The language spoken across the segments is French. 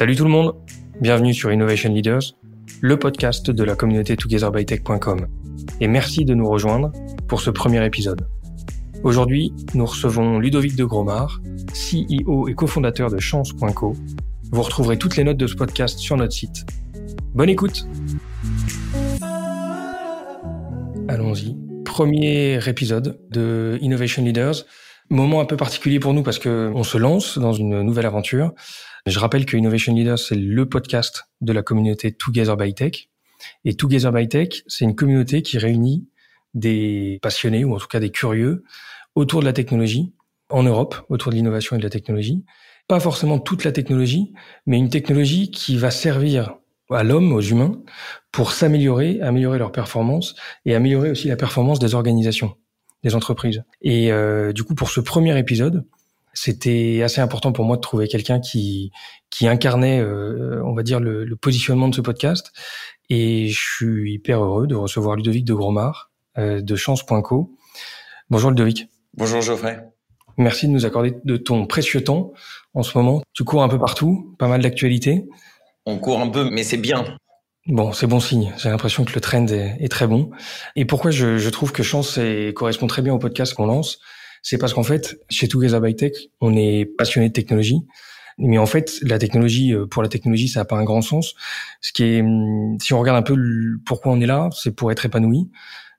Salut tout le monde, bienvenue sur Innovation Leaders, le podcast de la communauté togetherbytech.com. Et merci de nous rejoindre pour ce premier épisode. Aujourd'hui, nous recevons Ludovic de Gromard, CEO et cofondateur de Chance.co. Vous retrouverez toutes les notes de ce podcast sur notre site. Bonne écoute Allons-y. Premier épisode de Innovation Leaders. Moment un peu particulier pour nous parce que on se lance dans une nouvelle aventure. Je rappelle que Innovation Leaders, c'est le podcast de la communauté Together by Tech. Et Together by Tech, c'est une communauté qui réunit des passionnés, ou en tout cas des curieux, autour de la technologie, en Europe, autour de l'innovation et de la technologie. Pas forcément toute la technologie, mais une technologie qui va servir à l'homme, aux humains, pour s'améliorer, améliorer leur performance et améliorer aussi la performance des organisations, des entreprises. Et euh, du coup, pour ce premier épisode, c'était assez important pour moi de trouver quelqu'un qui qui incarnait, euh, on va dire, le, le, positionnement de ce podcast. Et je suis hyper heureux de recevoir Ludovic de Gromard euh, de Chance.co. Bonjour Ludovic. Bonjour Geoffrey. Merci de nous accorder de ton précieux temps en ce moment. Tu cours un peu partout, pas mal d'actualités. On court un peu, mais c'est bien. Bon, c'est bon signe. J'ai l'impression que le trend est, est, très bon. Et pourquoi je, je trouve que Chance est, correspond très bien au podcast qu'on lance? C'est parce qu'en fait, chez Together by Tech, on est passionné de technologie. Mais en fait, la technologie, euh, pour la technologie, ça n'a pas un grand sens. Ce qui est, hum, si on regarde un peu pourquoi on est là, c'est pour être épanoui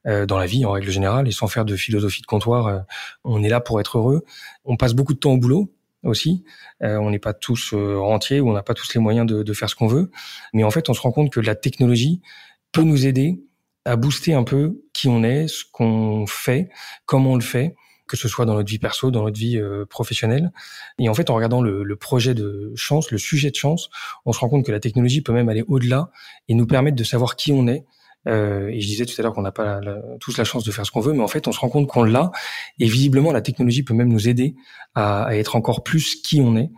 euh, dans la vie en règle générale et sans faire de philosophie de comptoir. Euh, on est là pour être heureux. On passe beaucoup de temps au boulot aussi. on n'est pas tous rentiers ou on n'a pas tous les moyens de, de faire ce qu'on veut. Mais en fait, on se rend compte que la technologie peut nous aider à booster un peu qui on est, ce qu'on fait, comment on le fait que ce soit dans notre vie perso, dans notre vie euh, professionnelle. Et en fait, en regardant le, le, projet de chance, le sujet de chance, on se rend compte que la technologie peut même aller au-delà et nous permettre de savoir qui on est. Euh, et je disais tout à l'heure qu'on n'a pas tous la chance de faire ce qu'on veut, mais en fait, on se rend compte qu'on l'a. Et visiblement, la technologie peut même nous aider à, être encore plus qui on est.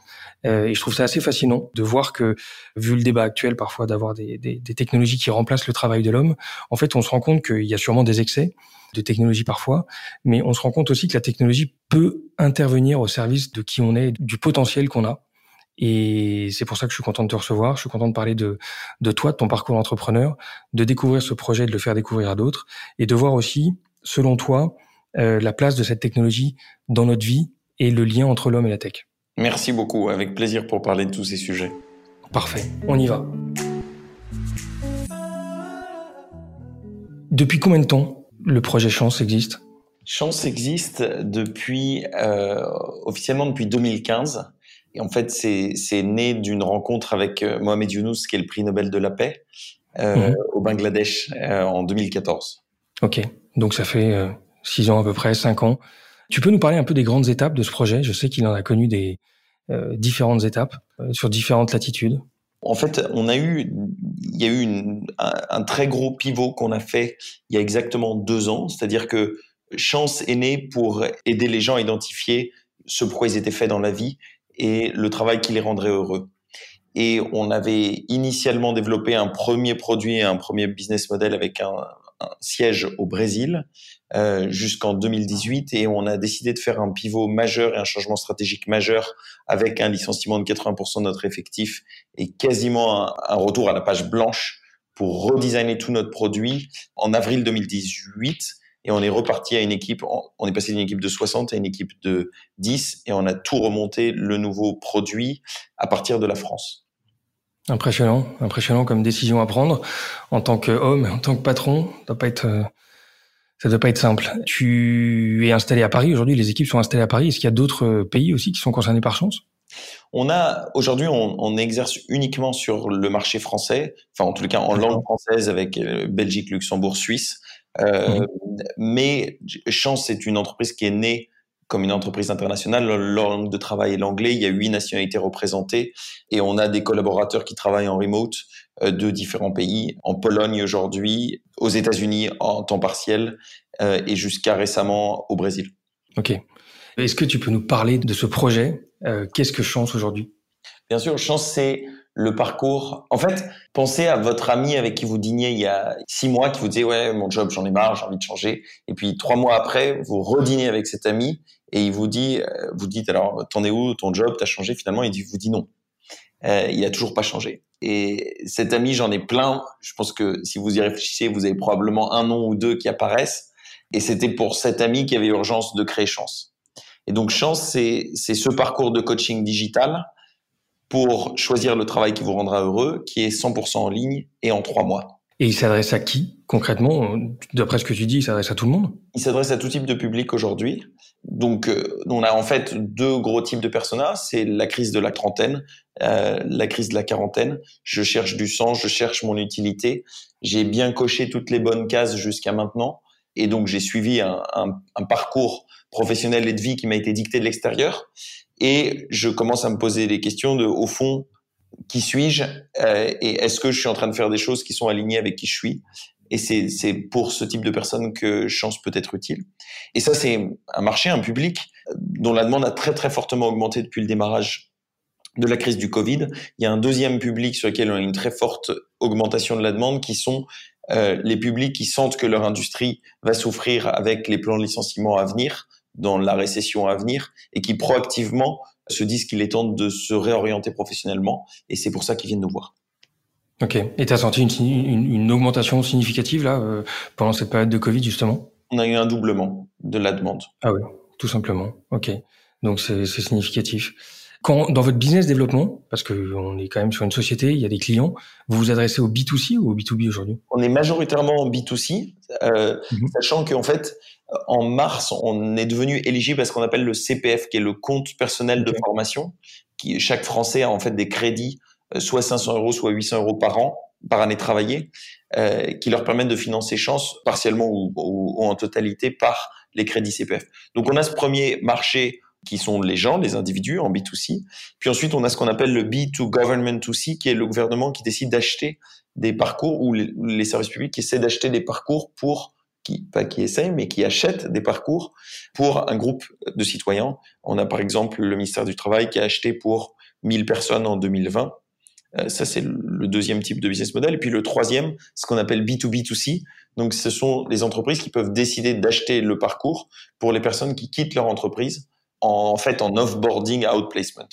Euh, et je trouve ça assez fascinant de voir que, vu le débat actuel parfois d'avoir des, des technologies qui remplacent le travail de l'homme, en fait, on se rend compte qu'il y a sûrement des excès de technologie parfois, mais on se rend compte aussi que la technologie peut intervenir au service de qui on est, du potentiel qu'on a. Et c'est pour ça que je suis content de te recevoir. Je suis content de parler de, de toi, de ton parcours d'entrepreneur, de découvrir ce projet, de le faire découvrir à d'autres, et de voir aussi, selon toi, euh, la place de cette technologie dans notre vie et le lien entre l'homme et la tech. Merci beaucoup, avec plaisir pour parler de tous ces sujets. Parfait, on y va. Depuis combien de temps le projet Chance existe? Chance existe depuis euh, officiellement depuis 2015. Et en fait, c'est né d'une rencontre avec euh, Mohamed Younous, qui est le prix Nobel de la paix, euh, mhm. au Bangladesh euh, en 2014. Ok, donc ça fait euh, six ans à peu près, cinq ans. Tu peux nous parler un peu des grandes étapes de ce projet? Je sais qu'il en a connu des différentes étapes sur différentes latitudes. En fait, on a eu, il y a eu une, un, un, très gros pivot qu'on a fait il y a exactement deux ans. C'est-à-dire que Chance est né pour aider les gens à identifier ce pourquoi ils étaient faits dans la vie et le travail qui les rendrait heureux. Et on avait initialement développé un premier produit, un premier business model avec un, siège au Brésil euh, jusqu'en 2018 et on a décidé de faire un pivot majeur et un changement stratégique majeur avec un licenciement de 80% de notre effectif et quasiment un, un retour à la page blanche pour redesigner tout notre produit en avril 2018 et on est reparti à une équipe, on est passé d'une équipe de 60 à une équipe de 10 et on a tout remonté le nouveau produit à partir de la France. Impressionnant, impressionnant comme décision à prendre en tant qu'homme, en tant que patron. Ça doit pas être, euh, ça doit pas être simple. Tu es installé à Paris aujourd'hui. Les équipes sont installées à Paris. Est-ce qu'il y a d'autres pays aussi qui sont concernés par chance? On a aujourd'hui, on, on, exerce uniquement sur le marché français, enfin en tout cas en langue française avec euh, Belgique, Luxembourg, Suisse. Euh, mmh. Mais Chance, c'est une entreprise qui est née comme une entreprise internationale, la langue de travail est l'anglais. Il y a huit nationalités représentées et on a des collaborateurs qui travaillent en remote euh, de différents pays, en Pologne aujourd'hui, aux États-Unis en temps partiel euh, et jusqu'à récemment au Brésil. Ok. Est-ce que tu peux nous parler de ce projet? Euh, Qu'est-ce que Chance aujourd'hui? Bien sûr, Chance, c'est le parcours. En fait, pensez à votre ami avec qui vous dîniez il y a six mois, qui vous disait ouais mon job j'en ai marre, j'ai envie de changer. Et puis trois mois après, vous redînez avec cet ami et il vous dit, euh, vous dites alors t'en es où ton job, t'as changé? Finalement, il vous dit non. Euh, il a toujours pas changé. Et cet ami, j'en ai plein. Je pense que si vous y réfléchissez, vous avez probablement un nom ou deux qui apparaissent. Et c'était pour cet ami qui avait urgence de créer Chance. Et donc Chance, c'est ce parcours de coaching digital pour choisir le travail qui vous rendra heureux, qui est 100% en ligne et en trois mois. Et il s'adresse à qui concrètement? D'après ce que tu dis, il s'adresse à tout le monde? Il s'adresse à tout type de public aujourd'hui. Donc, euh, on a en fait deux gros types de personas. C'est la crise de la trentaine, euh, la crise de la quarantaine. Je cherche du sens, je cherche mon utilité. J'ai bien coché toutes les bonnes cases jusqu'à maintenant. Et donc, j'ai suivi un, un, un parcours professionnel et de vie qui m'a été dicté de l'extérieur. Et je commence à me poser des questions de, au fond, qui suis-je euh, et est-ce que je suis en train de faire des choses qui sont alignées avec qui je suis? Et c'est pour ce type de personnes que Chance peut être utile. Et ça, c'est un marché, un public dont la demande a très très fortement augmenté depuis le démarrage de la crise du Covid. Il y a un deuxième public sur lequel on a une très forte augmentation de la demande, qui sont euh, les publics qui sentent que leur industrie va souffrir avec les plans de licenciement à venir, dans la récession à venir, et qui proactivement se disent qu'il est temps de se réorienter professionnellement. Et c'est pour ça qu'ils viennent nous voir. Ok. Et tu as senti une, une, augmentation significative là euh, pendant cette période de Covid justement? On a eu un doublement de la demande. Ah oui, tout simplement. Ok. Donc c'est significatif. Quand dans votre business développement, parce que on est quand même sur une société, il y a des clients, vous vous adressez au B2C ou au B2B aujourd'hui? On est majoritairement en B2C, euh, mhm. sachant qu'en fait, en mars, on est devenu éligible à ce qu'on appelle le CPF, qui est le compte personnel de formation. Qui, chaque Français a en fait des crédits, euh, soit 500 euros, soit 800 euros par an, par année travaillée, euh, qui leur permettent de financer Chance partiellement ou, ou en totalité par les crédits CPF. Donc on a ce premier marché qui sont les gens, les individus en B2C. Puis ensuite, on a ce qu'on appelle le B2 Government 2C, qui est le gouvernement qui décide d'acheter des parcours ou les, services publics qui essaient d'acheter des parcours pour qui, pas qui essayent, mais qui achètent des parcours pour un groupe de citoyens. On a par exemple le ministère du Travail qui a acheté pour 1000 personnes en 2020. Euh, ça, c'est le deuxième type de business model. Et puis le troisième, ce qu'on appelle B2B2C. Donc, ce sont les entreprises qui peuvent décider d'acheter le parcours pour les personnes qui quittent leur entreprise en, fait en offboarding outplacement.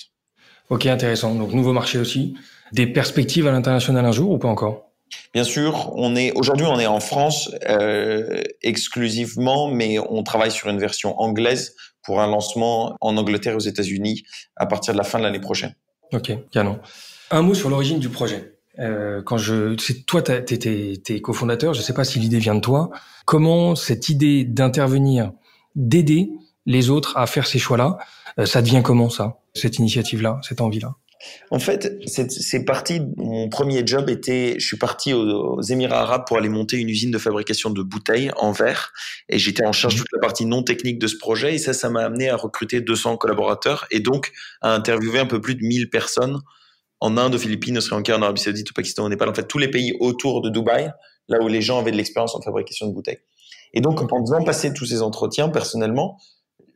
Ok, intéressant. Donc nouveau marché aussi. Des perspectives à l'international un jour ou pas encore? Bien sûr, on est aujourd'hui on est en France euh, exclusivement, mais on travaille sur une version anglaise pour un lancement en Angleterre et aux États-Unis à partir de la fin de l'année prochaine. Ok, canon. Un mot sur l'origine du projet. Euh, quand je, c'est toi, t'es, cofondateur. Je sais pas si l'idée vient de toi. Comment cette idée d'intervenir, d'aider les autres à faire ces choix-là. Euh, ça devient comment ça, cette initiative-là, cette envie-là? En fait, c'est parti. Mon premier job était, je suis parti aux, Émirats Arabes pour aller monter une usine de fabrication de bouteilles en verre, et j'étais en charge de toute la partie non technique de ce projet. Et ça, ça m'a amené à recruter 200 collaborateurs et donc à interviewer un peu plus de 1000 personnes en Inde, aux Philippines, au Sri Lanka, en Arabie Saoudite, au Pakistan, au Népal, en fait tous les pays autour de Dubaï, là où les gens avaient de l'expérience en fabrication de bouteilles. Et donc, en faisant passer tous ces entretiens, personnellement,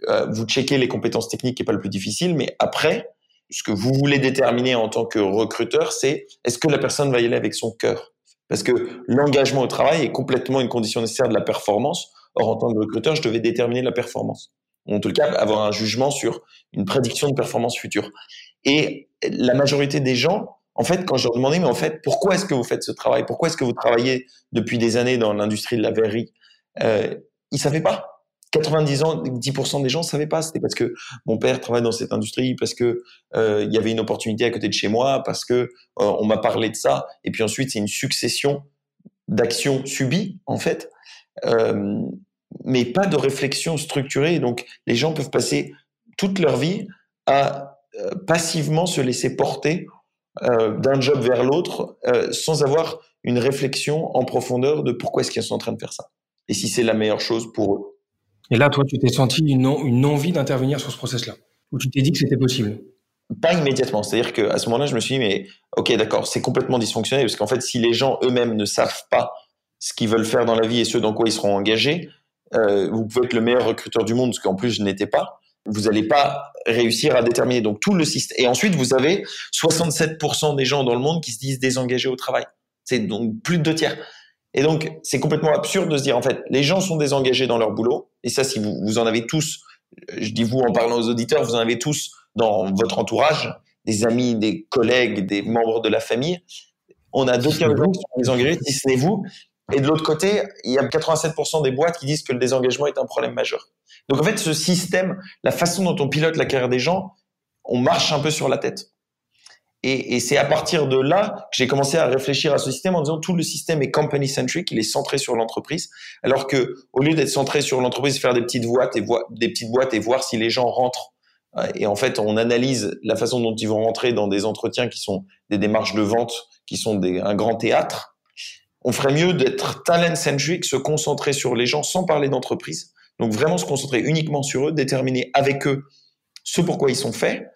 euh, vous checkez les compétences techniques qui est pas le plus difficile, mais après, ce que vous voulez déterminer en tant que recruteur, c'est est-ce que la personne va y aller avec son cœur? Parce que l'engagement au travail est complètement une condition nécessaire de la performance. Or, en tant que recruteur, je devais déterminer la performance. En tout cas, avoir un jugement sur une prédiction de performance future. Et la majorité des gens, en fait, quand je leur demandais, mais en fait, pourquoi est-ce que vous faites ce travail? Pourquoi est-ce que vous travaillez depuis des années dans l'industrie de la verrerie? Euh, Ils savaient pas 90 ans, 10% des gens ne savaient pas. C'était parce que mon père travaille dans cette industrie, parce que euh, y avait une opportunité à côté de chez moi, parce que euh, on m'a parlé de ça. Et puis ensuite, c'est une succession d'actions subies en fait, euh, mais pas de réflexion structurée. Donc, les gens peuvent passer toute leur vie à passivement se laisser porter d'un job vers l'autre, sans avoir une réflexion en profondeur de pourquoi est-ce qu'ils sont en train de faire ça et si c'est la meilleure chose pour eux. Et là, toi, tu t'es senti une, envie d'intervenir sur ce process-là, ou tu t'es dit que c'était possible? Pas immédiatement. C'est-à-dire qu'à ce moment-là, je me suis dit, mais ok, d'accord, c'est complètement dysfonctionnel, parce qu'en fait, si les gens eux-mêmes ne savent pas ce qu'ils veulent faire dans la vie et ce dans quoi ils seront engagés, euh, vous pouvez être le meilleur recruteur du monde, ce qu'en plus je n'étais pas. Vous n'allez pas réussir à déterminer donc tout le système. Et ensuite, vous avez 67% des gens dans le monde qui se disent désengagés au travail. C'est donc plus de deux tiers. Et donc, c'est complètement absurde de se dire, en fait, les gens sont désengagés dans leur boulot. Et ça, si vous, vous en avez tous, je dis vous en parlant aux auditeurs, vous en avez tous dans votre entourage. des amis, des collègues, des membres de la famille. On a deux cas qui sont désengagés, si ce n'est vous. Et de l'autre côté, il y a 87% des boîtes qui disent que le désengagement est un problème majeur. Donc en fait, ce système, la façon dont on pilote la carrière des gens, on marche un peu sur la tête. Et, c'est à partir de là que j'ai commencé à réfléchir à ce système en disant tout le système est company centric, il est centré sur l'entreprise, alors que au lieu d'être centré sur l'entreprise, faire des petites boîtes et voir des petites boîtes et voir si les gens rentrent. Et en fait, on analyse la façon dont ils vont rentrer dans des entretiens qui sont des démarches de vente, qui sont un grand théâtre. On ferait mieux d'être talent centric, se concentrer sur les gens sans parler d'entreprise. Donc vraiment se concentrer uniquement sur eux, déterminer avec eux ce pourquoi ils sont faits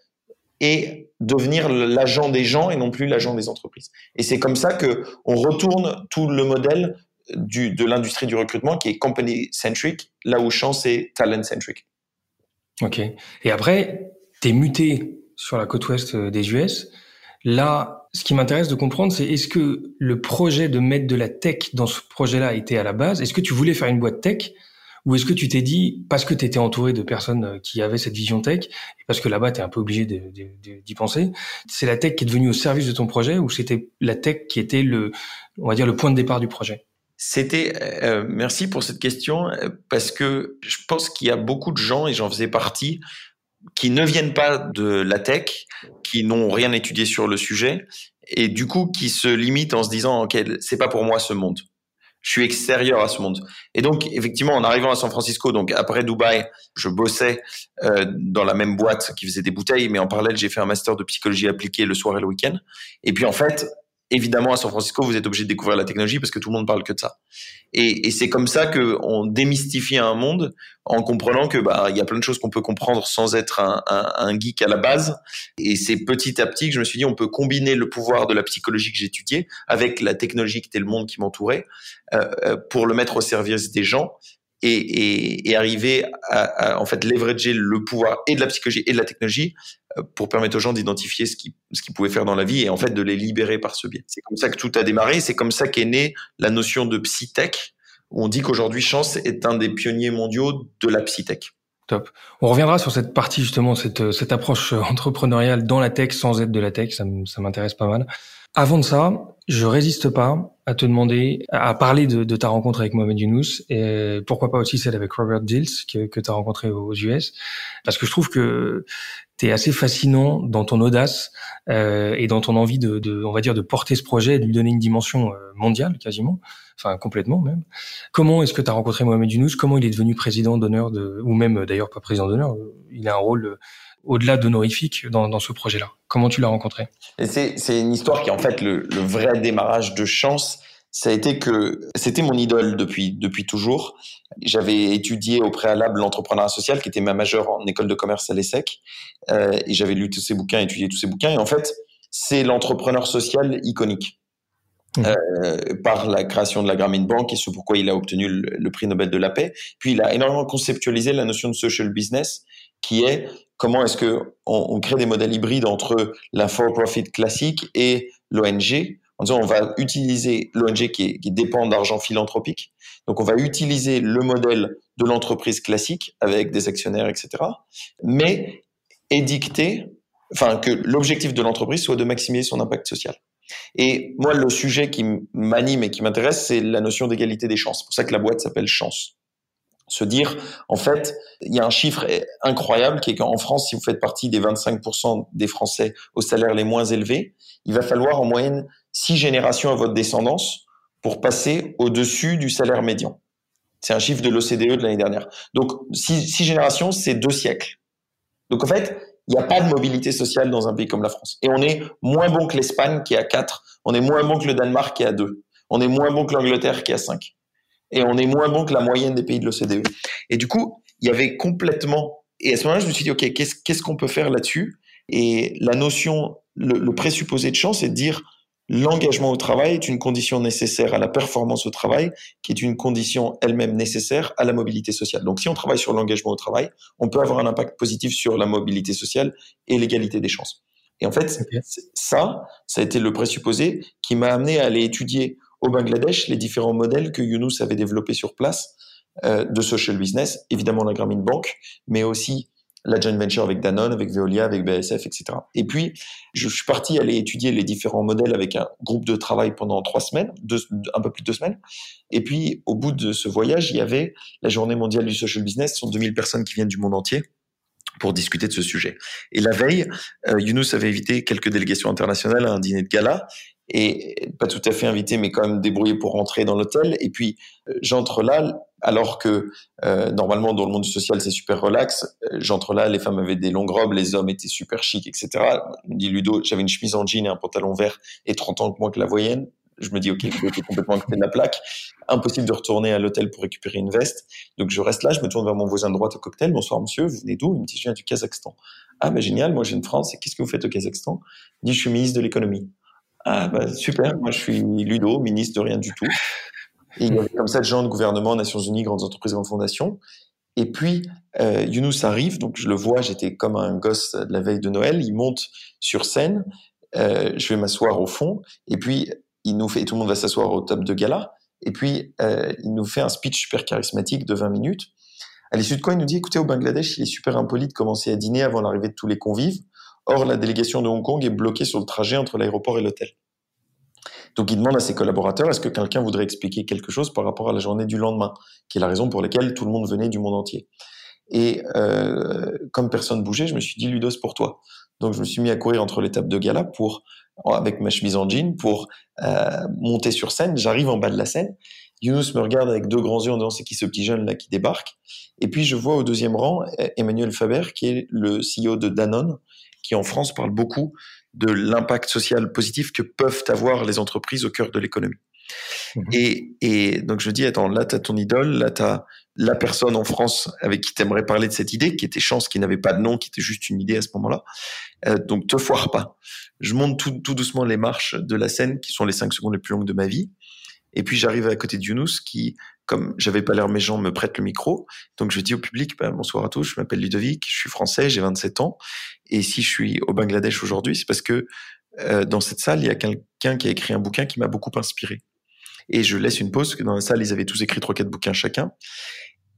et devenir l'agent des gens et non plus l'agent des entreprises. Et c'est comme ça que on retourne tout le modèle de l'industrie du recrutement qui est company centric, là où Chance est talent centric. Ok. Et après, t'es muté sur la côte ouest des US. Là, ce qui m'intéresse de comprendre, c'est est-ce que le projet de mettre de la tech dans ce projet-là était à la base? Est-ce que tu voulais faire une boîte tech ou est-ce que tu t'es dit, parce que tu étais entouré de personnes euh, qui avaient cette vision tech, parce que là-bas, tu es un peu obligé d'y penser, c'est la tech qui est devenue au service de ton projet, ou c'était la tech qui était le, on va dire, le point de départ du projet? C'était euh, merci pour cette question euh, parce que je pense qu'il y a beaucoup de gens et j'en faisais partie qui ne viennent pas de la tech, qui n'ont rien étudié sur le sujet et du coup qui se limitent en se disant ok c'est pas pour moi ce monde je suis extérieur à ce monde. Et donc, effectivement, en arrivant à San Francisco, donc après Dubaï, je bossais euh, dans la même boîte qui faisait des bouteilles, mais en parallèle, j'ai fait un master de psychologie appliquée le soir et le week-end. Et puis, en fait, évidemment, à San Francisco, vous êtes obligé de découvrir la technologie parce que tout le monde parle que de ça. Et, et c'est comme ça que on démystifie un monde en comprenant que bah il y a plein de choses qu'on peut comprendre sans être un, un, un, geek à la base. Et c'est petit à petit que je me suis dit on peut combiner le pouvoir de la psychologie que j'étudiais avec la technologie qui était le monde qui m'entourait euh, euh pour le mettre au service des gens et, et, et arriver à, à, en fait leverager le pouvoir et de la psychologie et de la technologie euh, pour permettre aux gens d'identifier ce qu'ils ce qu'ils pouvaient faire dans la vie et en fait de les libérer par ce biais. C'est comme ça que tout a démarré, c'est comme ça qu'est née la notion de psytech où on dit qu'aujourd'hui Chance est un des pionniers mondiaux de la psytech. Top. On reviendra sur cette partie justement, cette, cette approche entrepreneuriale dans la tech sans être de la tech, ça m'intéresse pas mal. Avant de ça, je résiste pas à te demander, à parler de, de ta rencontre avec Mohamed Younous et pourquoi pas aussi celle avec Robert Dills que, que tu as rencontré aux US, parce que je trouve que tu es assez fascinant dans ton audace euh, et dans ton envie de, de, on va dire, de porter ce projet et de lui donner une dimension euh, mondiale quasiment, enfin complètement même. Comment est-ce que tu as rencontré Mohamed Younous? Comment il est devenu président d'honneur de, ou même d'ailleurs pas président d'honneur, il a un rôle au-delà d'honorifique dans, dans ce projet-là Comment tu l'as rencontré? C'est une histoire qui est en fait le, le, vrai démarrage de chance. Ça a été que c'était mon idole depuis depuis toujours. J'avais étudié au préalable l'entrepreneuriat social, qui était ma majeure en école de commerce à l'ESSEC, euh, et j'avais lu tous ces bouquins, étudié tous ces bouquins. Et en fait, c'est l'entrepreneur social iconique. Mmh. Euh, par la création de la Grameen Bank et ce pourquoi il a obtenu le, le, prix Nobel de la paix. Puis il a énormément conceptualisé la notion de social business, qui est comment est-ce que on, crée des modèles hybrides entre la for-profit classique et l'ONG en disant on va utiliser l'ONG qui, qui, dépend d'argent philanthropique. Donc on va utiliser le modèle de l'entreprise classique avec des actionnaires, etc. Mais édicter, enfin que l'objectif de l'entreprise soit de maximiser son impact social. Et moi, le sujet qui m'anime et qui m'intéresse, c'est la notion d'égalité des chances. C'est pour ça que la boîte s'appelle Chance se dire, en fait, il y a un chiffre incroyable qui est qu'en France, si vous faites partie des 25% des Français aux salaires les moins élevés, il va falloir en moyenne six générations à votre descendance pour passer au-dessus du salaire médian. C'est un chiffre de l'OCDE de l'année dernière. Donc, six, générations, c'est deux siècles. Donc, en fait, il n'y a pas de mobilité sociale dans un pays comme la France. Et on est moins bon que l'Espagne qui est à 4, on est moins bon que le Danemark qui est à 2, on est moins bon que l'Angleterre qui est à 5 et on est moins bon que la moyenne des pays de l'OCDE. Et du coup, il y avait complètement. Et à ce moment-là, je me suis dit, OK, qu'est-ce qu'est-ce qu'on peut faire là-dessus? Et la notion, le, le, présupposé de chance, c'est de dire l'engagement au travail est une condition nécessaire à la performance au travail, qui est une condition elle-même nécessaire à la mobilité sociale. Donc, si on travaille sur l'engagement au travail, on peut avoir un impact positif sur la mobilité sociale et l'égalité des chances. Et en fait, okay. ça, ça a été le présupposé qui m'a amené à aller étudier au Bangladesh les différents modèles que Younous avait développés sur place euh, de social business, évidemment la Grameen Bank, mais aussi la joint venture avec Danone, avec Veolia, avec BASF, etc. Et puis, je suis parti aller étudier les différents modèles avec un groupe de travail pendant trois semaines, un peu plus de deux semaines. Et puis, au bout de ce voyage, il y avait la journée mondiale du social business. Ce sont 2000 personnes qui viennent du monde entier pour discuter de ce sujet. Et la veille, euh, Younous avait invité quelques délégations internationales à un dîner de gala et pas tout à fait invité, mais quand même débrouillé pour rentrer dans l'hôtel. Et puis euh, j'entre là, alors que euh, normalement dans le monde social c'est super relax. Euh, j'entre là, les femmes avaient des longues robes, les hommes étaient super chics, etc. Dit Ludo, j'avais une chemise en jean et un pantalon vert et 30 ans moins que la voyenne. Je me dis ok, je suis complètement à côté de la plaque. Impossible de retourner à l'hôtel pour récupérer une veste. Donc je reste là, je me tourne vers mon voisin de droite au cocktail. Bonsoir monsieur, vous venez d'où? Il me dit je viens du Kazakhstan. Ah ben génial, moi viens de France. Et qu'est-ce que vous faites au Kazakhstan? Il dit je suis ministre de l'économie. Ah, bah, super, moi je suis Ludo, ministre de rien du tout. Et il y avait comme ça de gens de gouvernement, Nations Unies, grandes entreprises, grandes fondations. Et puis, euh, Younous arrive, donc je le vois, j'étais comme un gosse de la veille de Noël, il monte sur scène, euh, je vais m'asseoir au fond, et puis il nous fait, tout le monde va s'asseoir au top de gala, et puis euh, il nous fait un speech super charismatique de 20 minutes. À l'issue de quoi, il nous dit, écoutez, au Bangladesh, il est super impoli de commencer à dîner avant l'arrivée de tous les convives. Or, la délégation de Hong Kong est bloquée sur le trajet entre l'aéroport et l'hôtel. Donc, il demande à ses collaborateurs, est-ce que quelqu'un voudrait expliquer quelque chose par rapport à la journée du lendemain, qui est la raison pour laquelle tout le monde venait du monde entier. Et euh, comme personne bougeait, je me suis dit, Ludos, pour toi. Donc, je me suis mis à courir entre tables de gala pour, avec ma chemise en jean pour euh, monter sur scène. J'arrive en bas de la scène. Younous me regarde avec deux grands yeux en disant c'est qui ce petit jeune là qui débarque? Et puis je vois au deuxième rang Emmanuel Faber qui est le CEO de Danone qui en France parle beaucoup de l'impact social positif que peuvent avoir les entreprises au cœur de l'économie. Mhm. Et, et, donc je dis, attends, là, tu as ton idole, là, tu as la personne en France avec qui tu aimerais parler de cette idée, qui était Chance, qui n'avait pas de nom, qui était juste une idée à ce moment-là. Euh, donc te foire pas. Je monte tout, tout, doucement les marches de la scène, qui sont les cinq secondes les plus longues de ma vie. Et puis j'arrive à côté de Younous, qui comme j'avais pas l'air méchant, me prête le micro. Donc je dis au public, bah, bonsoir à tous, je m'appelle Ludovic, je suis français, j'ai 27 ans. Et si je suis au Bangladesh aujourd'hui, c'est parce que euh, dans cette salle, il y a quelqu'un qui a écrit un bouquin qui m'a beaucoup inspiré. Et je laisse une pause, parce que dans la salle, ils avaient tous écrit trois, quatre bouquins chacun.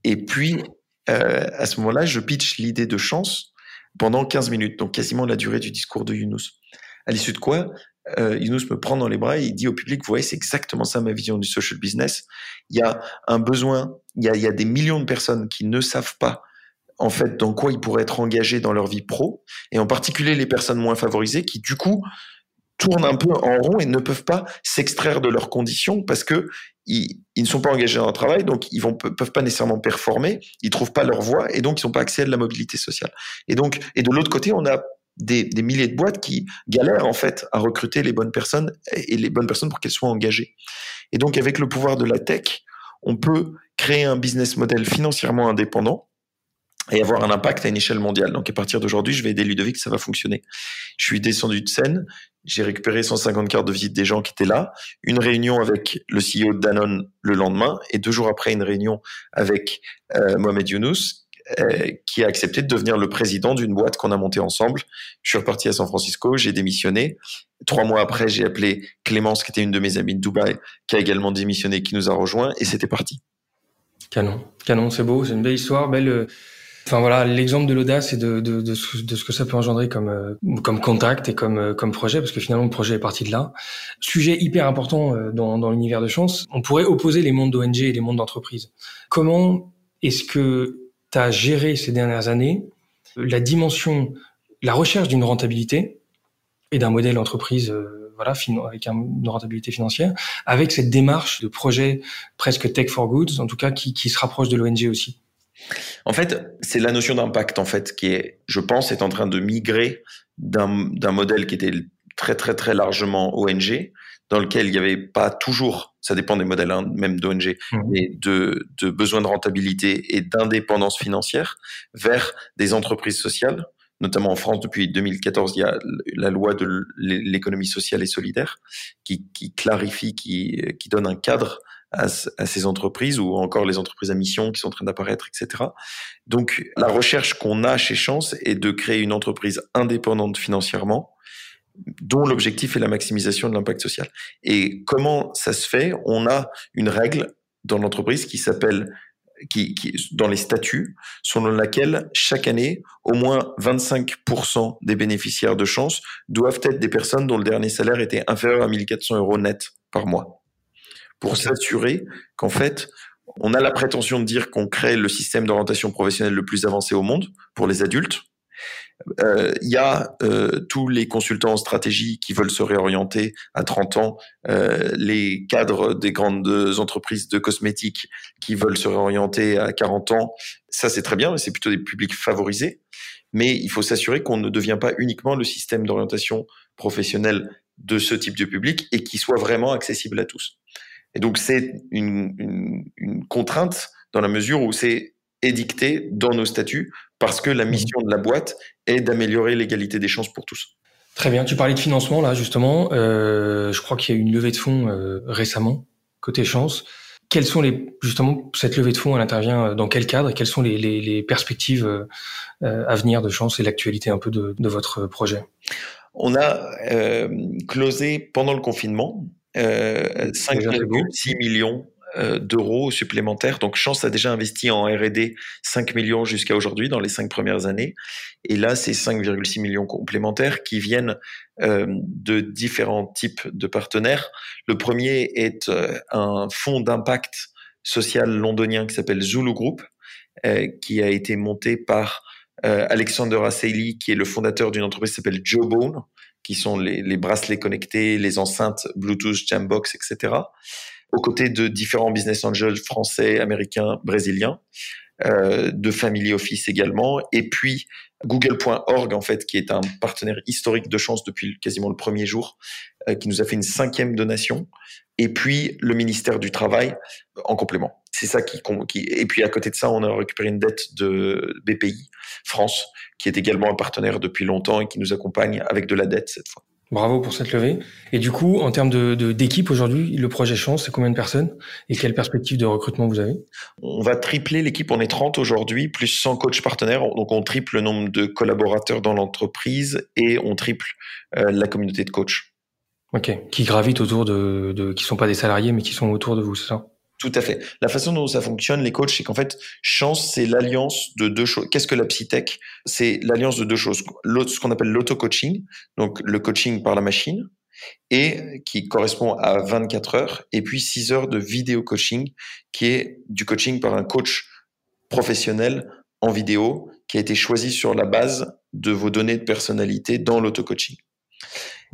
Et puis, euh, à ce moment-là, je pitch l'idée de chance pendant 15 minutes, donc quasiment la durée du discours de Younous. À l'issue de quoi, euh, me prend dans les bras et il dit au public, vous voyez, c'est exactement ça ma vision du social business. Il y a un besoin, il y a, des millions de personnes qui ne savent pas en fait dans quoi ils pourraient être engagés dans leur vie pro, et en particulier les personnes moins favorisées qui du coup tournent un peu en rond et ne peuvent pas s'extraire de leurs conditions parce que ils, ne sont pas engagés dans le travail, donc ils vont peuvent pas nécessairement performer, ils trouvent pas leur voie et donc ils n'ont pas accès à de la mobilité sociale. Et donc et de l'autre côté, on a des, milliers de boîtes qui galèrent en fait à recruter les bonnes personnes et les bonnes personnes pour qu'elles soient engagées. Et donc avec le pouvoir de la tech, on peut créer un business model financièrement indépendant et avoir un impact à une échelle mondiale. Donc à partir d'aujourd'hui, je vais aider Ludovic, ça va fonctionner. Je suis descendu de scène, j'ai récupéré 150 cartes de visite des gens qui étaient là, une réunion avec le CEO de Danone le lendemain, et deux jours après, une réunion avec euh, Mohamed Younous, qui a accepté de devenir le président d'une boîte qu'on a montée ensemble. Je suis reparti à San Francisco, j'ai démissionné. Trois mois après, j'ai appelé Clémence, qui était une de mes amies de Dubaï, qui a également démissionné, qui nous a rejoint, et c'était parti. Canon, canon, c'est beau, c'est une belle histoire, belle. Euh, enfin voilà, l'exemple de l'audace et de, de, de, ce que ça peut engendrer comme euh, comme contact et comme comme projet, parce que finalement le projet est parti de là. Sujet hyper important dans, dans l'univers de chance. On pourrait opposer les mondes d'ONG et les mondes d'entreprise. Comment est-ce que tu as géré ces dernières années la dimension, la recherche d'une rentabilité et d'un modèle entreprise euh, voilà, avec une rentabilité financière, avec cette démarche de projet presque tech for goods, en tout cas qui, qui se rapproche de l'ONG aussi. En fait, c'est la notion d'impact en fait qui est, je pense, est en train de migrer d'un modèle qui était très très très largement ONG dans lequel il n'y avait pas toujours, ça dépend des modèles, hein, même d'ONG, mmh. mais de, de besoins de rentabilité et d'indépendance financière vers des entreprises sociales. Notamment en France, depuis 2014, il y a la loi de l'économie sociale et solidaire qui, qui clarifie, qui, qui donne un cadre à, à, ces entreprises ou encore les entreprises à mission qui sont en train d'apparaître, etc. Donc, la recherche qu'on a chez Chance est de créer une entreprise indépendante financièrement dont l'objectif est la maximisation de l'impact social. Et comment ça se fait? On a une règle dans l'entreprise qui s'appelle qui, qui, dans les statuts, selon laquelle chaque année, au moins 25% des bénéficiaires de chance doivent être des personnes dont le dernier salaire était inférieur à 1400 euros net par mois. Pour s'assurer qu'en fait, on a la prétention de dire qu'on crée le système d'orientation professionnelle le plus avancé au monde pour les adultes, euh, il y a euh, tous les consultants en stratégie qui veulent se réorienter à 30 ans, euh, les cadres des grandes entreprises de cosmétiques qui veulent se réorienter à 40 ans. Ça, c'est très bien, mais c'est plutôt des publics favorisés. Mais il faut s'assurer qu'on ne devient pas uniquement le système d'orientation professionnelle de ce type de public et qui soit vraiment accessible à tous. Et donc, c'est une contrainte dans la mesure où c'est édicté dans nos statuts parce que la mhm. mission de la boîte est d'améliorer l'égalité des chances pour tous. Très bien. Tu parlais de financement là justement. Euh, je crois qu'il y a eu une levée de fonds euh, récemment côté chance. Quelles sont les justement cette levée de fonds Elle intervient euh, dans quel cadre? Quelles sont les, les, les perspectives euh, à venir de chance et l'actualité un peu de, de votre projet? On a euh, closé pendant le confinement 5,6 millions euh, d'euros supplémentaires. Donc Chance a déjà investi en R&D 5 millions jusqu'à aujourd'hui dans les cinq premières années. Et là, c'est 5,6 millions complémentaires qui viennent euh, de différents types de partenaires. Le premier est euh, un fonds d'impact social londonien qui s'appelle Zulu Group, qui a été monté par Alexander Asseili, qui est le fondateur d'une entreprise qui s'appelle Jawbone, qui sont les bracelets connectés, les enceintes Bluetooth, Jambox, etc aux côtés de différents business angels français, américains, brésiliens, euh, de Family Office également, et puis Google.org en fait, qui est un partenaire historique de chance depuis quasiment le premier jour, euh, qui nous a fait une cinquième donation, et puis le ministère du Travail en complément. C'est ça qui, qui, et puis à côté de ça, on a récupéré une dette de BPI France, qui est également un partenaire depuis longtemps et qui nous accompagne avec de la dette cette fois. Bravo pour cette levée. Et du coup, en termes de, d'équipe aujourd'hui, le projet Chance, c'est combien de personnes et quelle perspective de recrutement vous avez? On va tripler l'équipe, on est 30 aujourd'hui, plus 100 coachs partenaires. Donc on triple le nombre de collaborateurs dans l'entreprise et on triple euh, la communauté de coachs. Ok, qui gravitent autour de, de, qui sont pas des salariés mais qui sont autour de vous, c'est ça? Tout à fait. La façon dont ça fonctionne, les coachs, c'est qu'en fait, chance, c'est l'alliance de deux choses. Qu'est-ce que la psytech? C'est l'alliance de deux choses. Ce qu'on appelle l'auto-coaching, donc le coaching par la machine, et qui correspond à 24 heures, et puis 6 heures de vidéo coaching, qui est du coaching par un coach professionnel en vidéo, qui a été choisi sur la base de vos données de personnalité dans l'auto-coaching.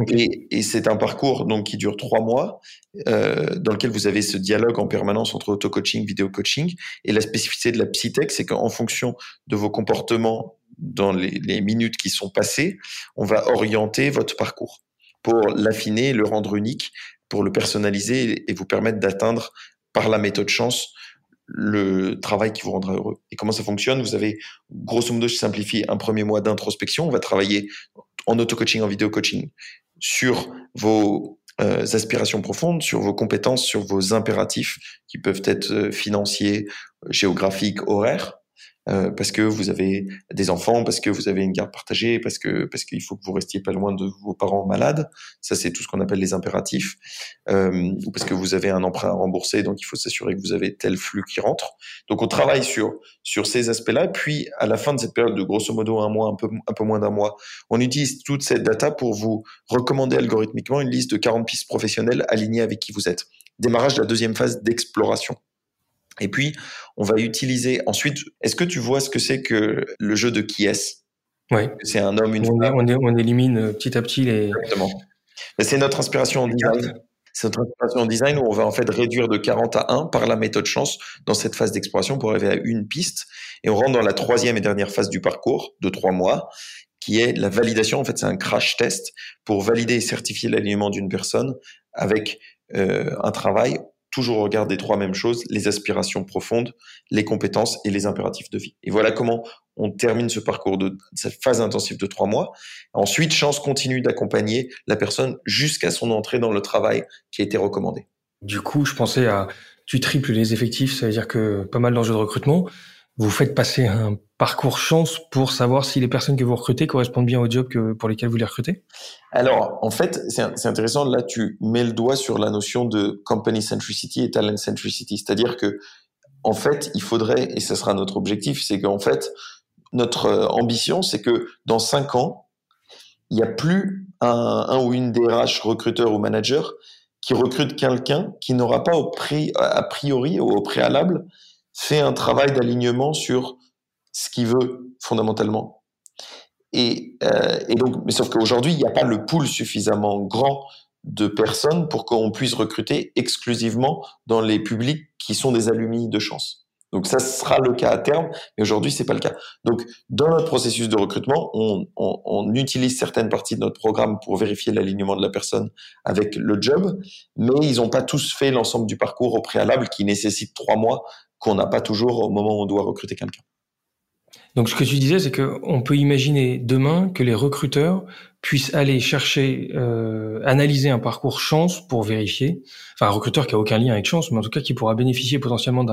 Et, et c'est un parcours donc qui dure trois mois, euh, dans lequel vous avez ce dialogue en permanence entre auto-coaching, vidéo-coaching. Et la spécificité de la Psytech, c'est qu'en fonction de vos comportements dans les, les, minutes qui sont passées, on va orienter votre parcours pour l'affiner, le rendre unique, pour le personnaliser et vous permettre d'atteindre par la méthode chance le travail qui vous rendra heureux. Et comment ça fonctionne? Vous avez, grosso modo, je simplifie, un premier mois d'introspection. On va travailler en auto-coaching, en vidéo-coaching sur vos euh, aspirations profondes, sur vos compétences, sur vos impératifs qui peuvent être euh, financiers, géographiques, horaires. Euh, parce que vous avez des enfants, parce que vous avez une garde partagée, parce que parce qu'il faut que vous restiez pas loin de vos parents malades. Ça, c'est tout ce qu'on appelle les impératifs. Euh, ou parce que vous avez un emprunt à rembourser, donc il faut s'assurer que vous avez tel flux qui rentre. Donc on travaille sur sur ces aspects-là. Puis à la fin de cette période de grosso modo un mois, un peu un peu moins d'un mois, on utilise toute cette data pour vous recommander algorithmiquement une liste de 40 pistes professionnelles alignées avec qui vous êtes. Démarrage de la deuxième phase d'exploration. Et puis, on va utiliser ensuite. Est-ce que tu vois ce que c'est que le jeu de qui est Oui. C'est un homme, une on, femme? On, on, élimine euh, petit à petit les. Exactement. C'est notre inspiration en design. C'est notre inspiration en design où on va en fait réduire de 40 à 1 par la méthode chance dans cette phase d'exploration pour arriver à une piste. Et on rentre dans la troisième et dernière phase du parcours de trois mois qui est la validation. En fait, c'est un crash test pour valider et certifier l'alignement d'une personne avec euh, un travail toujours regarder des trois mêmes choses, les aspirations profondes, les compétences et les impératifs de vie. Et voilà comment on termine ce parcours de cette phase intensive de trois mois. Ensuite, Chance continue d'accompagner la personne jusqu'à son entrée dans le travail qui a été recommandé. Du coup, je pensais à tu triples les effectifs, ça veut dire que pas mal d'enjeux de recrutement. Vous faites passer un parcours chance pour savoir si les personnes que vous recrutez correspondent bien au job que, pour lesquels vous les recrutez? Alors, en fait, c'est intéressant. Là, tu mets le doigt sur la notion de company centricity et talent centricity. C'est-à-dire que en fait, il faudrait, et ce sera notre objectif, c'est qu'en fait, notre euh, ambition, c'est que dans cinq ans, il n'y a plus un, ou une DRH, recruteur ou manager, qui recrute quelqu'un qui n'aura pas au prix, a priori ou au préalable fait un travail d'alignement sur ce qu'il veut fondamentalement. Et, euh, et donc, mais sauf qu'aujourd'hui, il n'y a pas le pool suffisamment grand de personnes pour qu'on puisse recruter exclusivement dans les publics qui sont des alumni de chance. Donc ça sera le cas à terme, mais aujourd'hui c'est pas le cas. Donc dans notre processus de recrutement, on, utilise certaines parties de notre programme pour vérifier l'alignement de la personne avec le job, mais ils n'ont pas tous fait l'ensemble du parcours au préalable qui nécessite trois mois qu'on n'a pas toujours au moment où on doit recruter quelqu'un. Donc ce que tu disais, c'est qu'on peut imaginer demain que les recruteurs puissent aller chercher, euh, analyser un parcours chance pour vérifier, enfin un recruteur qui a aucun lien avec chance, mais en tout cas qui pourra bénéficier potentiellement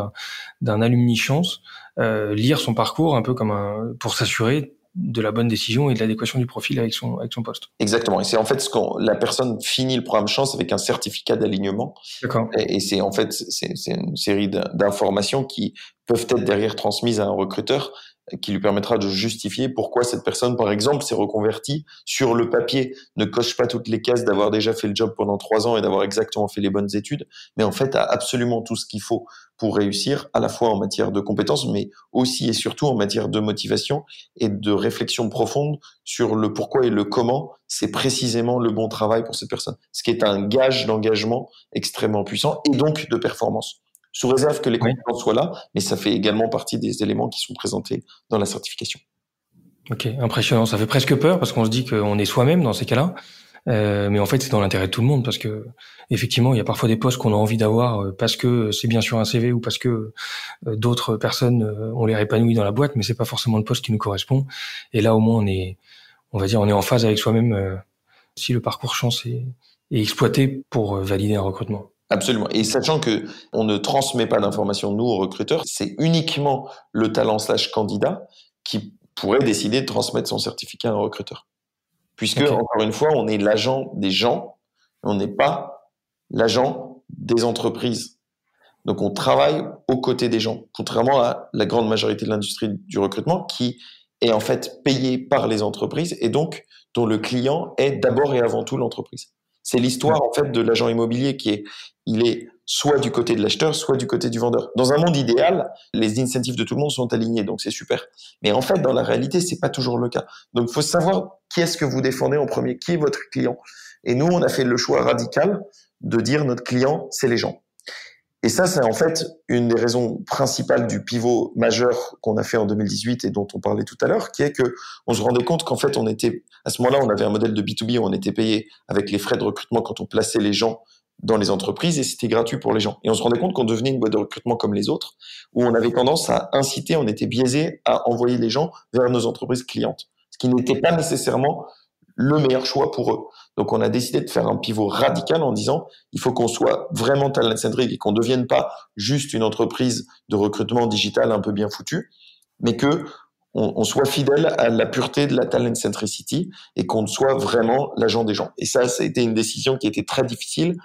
d'un alumni chance, euh, lire son parcours un peu comme un pour s'assurer de la bonne décision et de l'adéquation du profil avec son avec son poste. Exactement. Et c'est en fait ce qu'on la personne finit le programme chance avec un certificat d'alignement. D'accord. Et, et c'est en fait c'est une série d'informations qui peuvent être derrière transmises à un recruteur qui lui permettra de justifier pourquoi cette personne, par exemple, s'est reconvertie sur le papier, ne coche pas toutes les cases d'avoir déjà fait le job pendant trois ans et d'avoir exactement fait les bonnes études, mais en fait a absolument tout ce qu'il faut pour réussir, à la fois en matière de compétences, mais aussi et surtout en matière de motivation et de réflexion profonde sur le pourquoi et le comment. C'est précisément le bon travail pour cette personne, ce qui est un gage d'engagement extrêmement puissant et donc de performance sous réserve que les compétences soient là, mais ça fait également partie des éléments qui sont présentés dans la certification. Ok, impressionnant. Ça fait presque peur parce qu'on se dit qu'on est soi-même dans ces cas-là. Euh, mais en fait, c'est dans l'intérêt de tout le monde parce que effectivement, il y a parfois des postes qu'on a envie d'avoir euh, parce que c'est bien sûr un CV ou parce que euh, d'autres personnes ont l'air épanouies dans la boîte, mais c'est pas forcément le poste qui nous correspond. Et là, au moins, on est, on va dire, on est en phase avec soi-même si le parcours chance est, est exploité pour valider un recrutement. Absolument. Et sachant que on ne transmet pas d'informations nous aux recruteurs, c'est uniquement le talent slash candidat qui pourrait décider de transmettre son certificat à un recruteur. Puisque encore une fois, on est l'agent des gens, on n'est pas l'agent des entreprises. Donc on travaille aux côtés des gens, contrairement à la grande majorité de l'industrie du recrutement qui est en fait payée par les entreprises et donc dont le client est d'abord et avant tout l'entreprise. C'est l'histoire en fait de l'agent immobilier qui est, il est soit du côté de l'acheteur, soit du côté du vendeur. Dans un monde idéal, les incentives de tout le monde sont alignés, donc c'est super. Mais en fait, dans la réalité, c'est pas toujours le cas. Donc, il faut savoir qui est-ce que vous défendez en premier, qui est votre client. Et nous, on a fait le choix radical de dire notre client, c'est les gens. Et ça, c'est en fait une des raisons principales du pivot majeur qu'on a fait en 2018 et dont on parlait tout à l'heure, qui est que on se rendait compte qu'en fait, on était à ce moment-là, on avait un modèle de B2B où on était payé avec les frais de recrutement quand on plaçait les gens dans les entreprises et c'était gratuit pour les gens. Et on se rendait compte qu'on devenait une boîte de recrutement comme les autres, où on avait tendance à inciter, on était biaisé à envoyer les gens vers nos entreprises clientes, ce qui n'était pas nécessairement le meilleur choix pour eux. Donc on a décidé de faire un pivot radical en disant il faut qu'on soit vraiment talent-centric et qu'on ne devienne pas juste une entreprise de recrutement digital un peu bien foutue, mais que on, soit fidèle à la pureté de la talent centricity et qu'on soit vraiment l'agent des gens. Et ça, ça a été une décision qui a été très difficile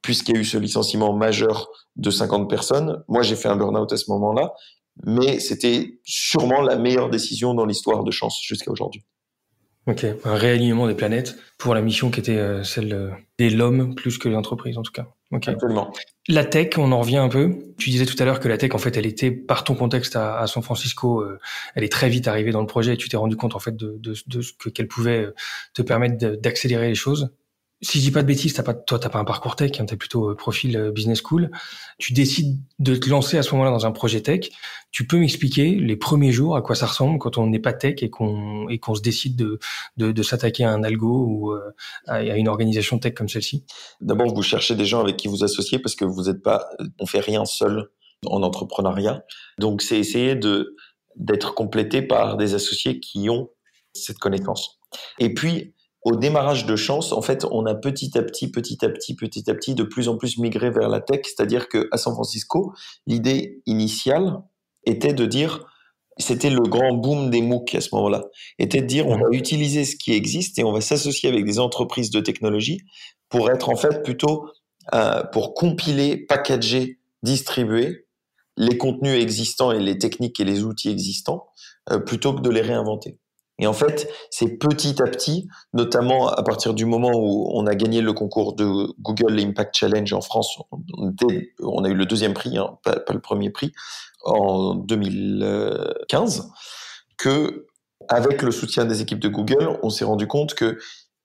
puisqu'il y a eu ce licenciement majeur de 50 personnes. Moi, j'ai fait un burn-out à ce moment-là, mais c'était sûrement la meilleure décision dans l'histoire de Chance jusqu'à aujourd'hui. Ok, un réalignement des planètes pour la mission qui était euh, celle euh, de l'homme plus que l'entreprise en tout cas. Okay. Absolument. La tech, on en revient un peu. Tu disais tout à l'heure que la tech, en fait, elle était par ton contexte à, à San Francisco, euh, elle est très vite arrivée dans le projet. Et tu t'es rendu compte en fait de, de, de ce que qu'elle pouvait te permettre d'accélérer les choses si je dis pas de bêtises, t'as pas, toi, t'as pas un parcours tech, hein, t'es plutôt euh, profil euh, business school. Tu décides de te lancer à ce moment-là dans un projet tech. Tu peux m'expliquer les premiers jours à quoi ça ressemble quand on n'est pas tech et qu'on et qu'on se décide de de, de s'attaquer à un algo ou euh, à, une organisation tech comme celle-ci? D'abord, vous cherchez des gens avec qui vous associer parce que vous n'êtes pas, on fait rien seul en entrepreneuriat. Donc, c'est essayer de d'être complété par des associés qui ont cette connaissance. Et puis, au démarrage de Chance, en fait, on a petit à petit, petit à petit, petit à petit, de plus en plus migré vers la tech. C'est-à-dire que à San Francisco, l'idée initiale était de dire, c'était le grand boom des MOOC à ce moment-là, était de dire, on va utiliser ce qui existe et on va s'associer avec des entreprises de technologie pour être en fait plutôt euh, pour compiler, packager, distribuer les contenus existants et les techniques et les outils existants euh, plutôt que de les réinventer. Et en fait, c'est petit à petit, notamment à partir du moment où on a gagné le concours de Google Impact Challenge en France, on, a eu le deuxième prix, hein, pas, le premier prix, en 2015, que avec le soutien des équipes de Google, on s'est rendu compte que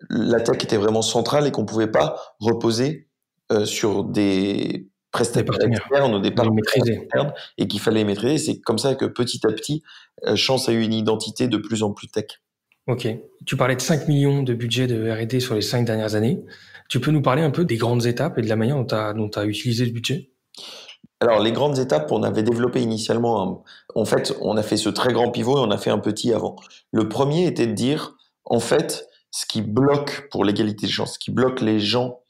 l'attaque était vraiment centrale et qu'on pouvait pas reposer euh, sur des prestataires externes ou des partenaires et qu'il fallait maîtriser. C'est comme ça que petit à petit, euh, Chance a eu une identité de plus en plus tech. Ok. Tu parlais de 5 millions de budget de R&D sur les 5 dernières années. Tu peux nous parler un peu des grandes étapes et de la manière dont tu as, utilisé ce budget? Alors les grandes étapes, on avait développé initialement, en fait, on a fait ce très grand pivot et on a fait un petit avant. Le premier était de dire, en fait, ce qui bloque pour l'égalité de chance, ce qui bloque les gens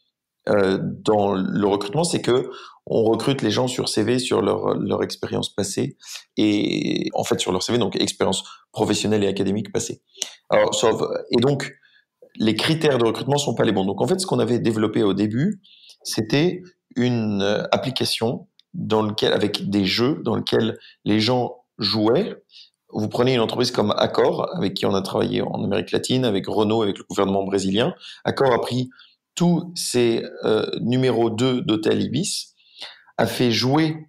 euh, dans le recrutement, c'est que on recrute les gens sur CV, sur leur, leur expérience passée et en fait sur leur CV, donc expérience professionnelle et académique passée. Alors, sauf, et donc les critères de recrutement sont pas les bons. Donc en fait, ce qu'on avait développé au début, c'était une euh, application dans lequel, avec des jeux dans lesquels les gens jouaient. Vous prenez une entreprise comme Accor, avec qui on a travaillé en Amérique latine, avec Renault, avec le gouvernement brésilien. Accor a pris tous ces euh, numéros 2 d'Hôtel Ibis, a fait jouer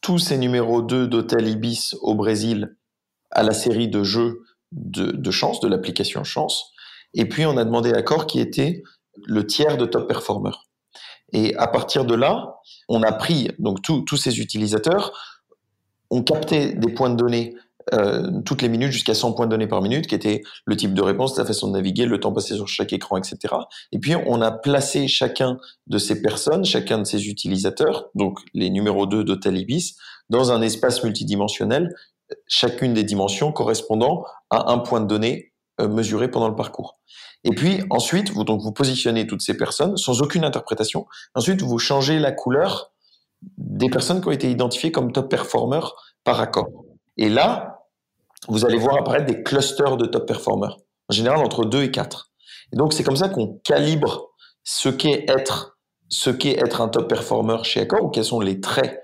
tous ces numéros 2 d'Hôtel Ibis au Brésil à la série de jeux de, chance, de l'application chance. Et puis on a demandé à Accor qui était le tiers de top performer. Et à partir de là, on a pris donc tous ces utilisateurs, on captait des points de données euh, toutes les minutes jusqu'à 100 points de données par minute, qui était le type de réponse, la façon de naviguer, le temps passé sur chaque écran, etc. Et puis, on a placé chacun de ces personnes, chacun de ces utilisateurs, donc les numéros 2 d'Hotel Ibis, dans un espace multidimensionnel, chacune des dimensions correspondant à un point de données euh, mesuré pendant le parcours. Et puis ensuite, vous donc vous positionnez toutes ces personnes sans aucune interprétation. Ensuite, vous changez la couleur des personnes qui ont été identifiées comme top performers par accord. Et là, vous allez voir apparaître des clusters de top performers, en général entre 2 et 4. Et donc c'est comme ça qu'on calibre ce qu'est être, ce qu'est être un top performer chez Accor, ou quels sont les traits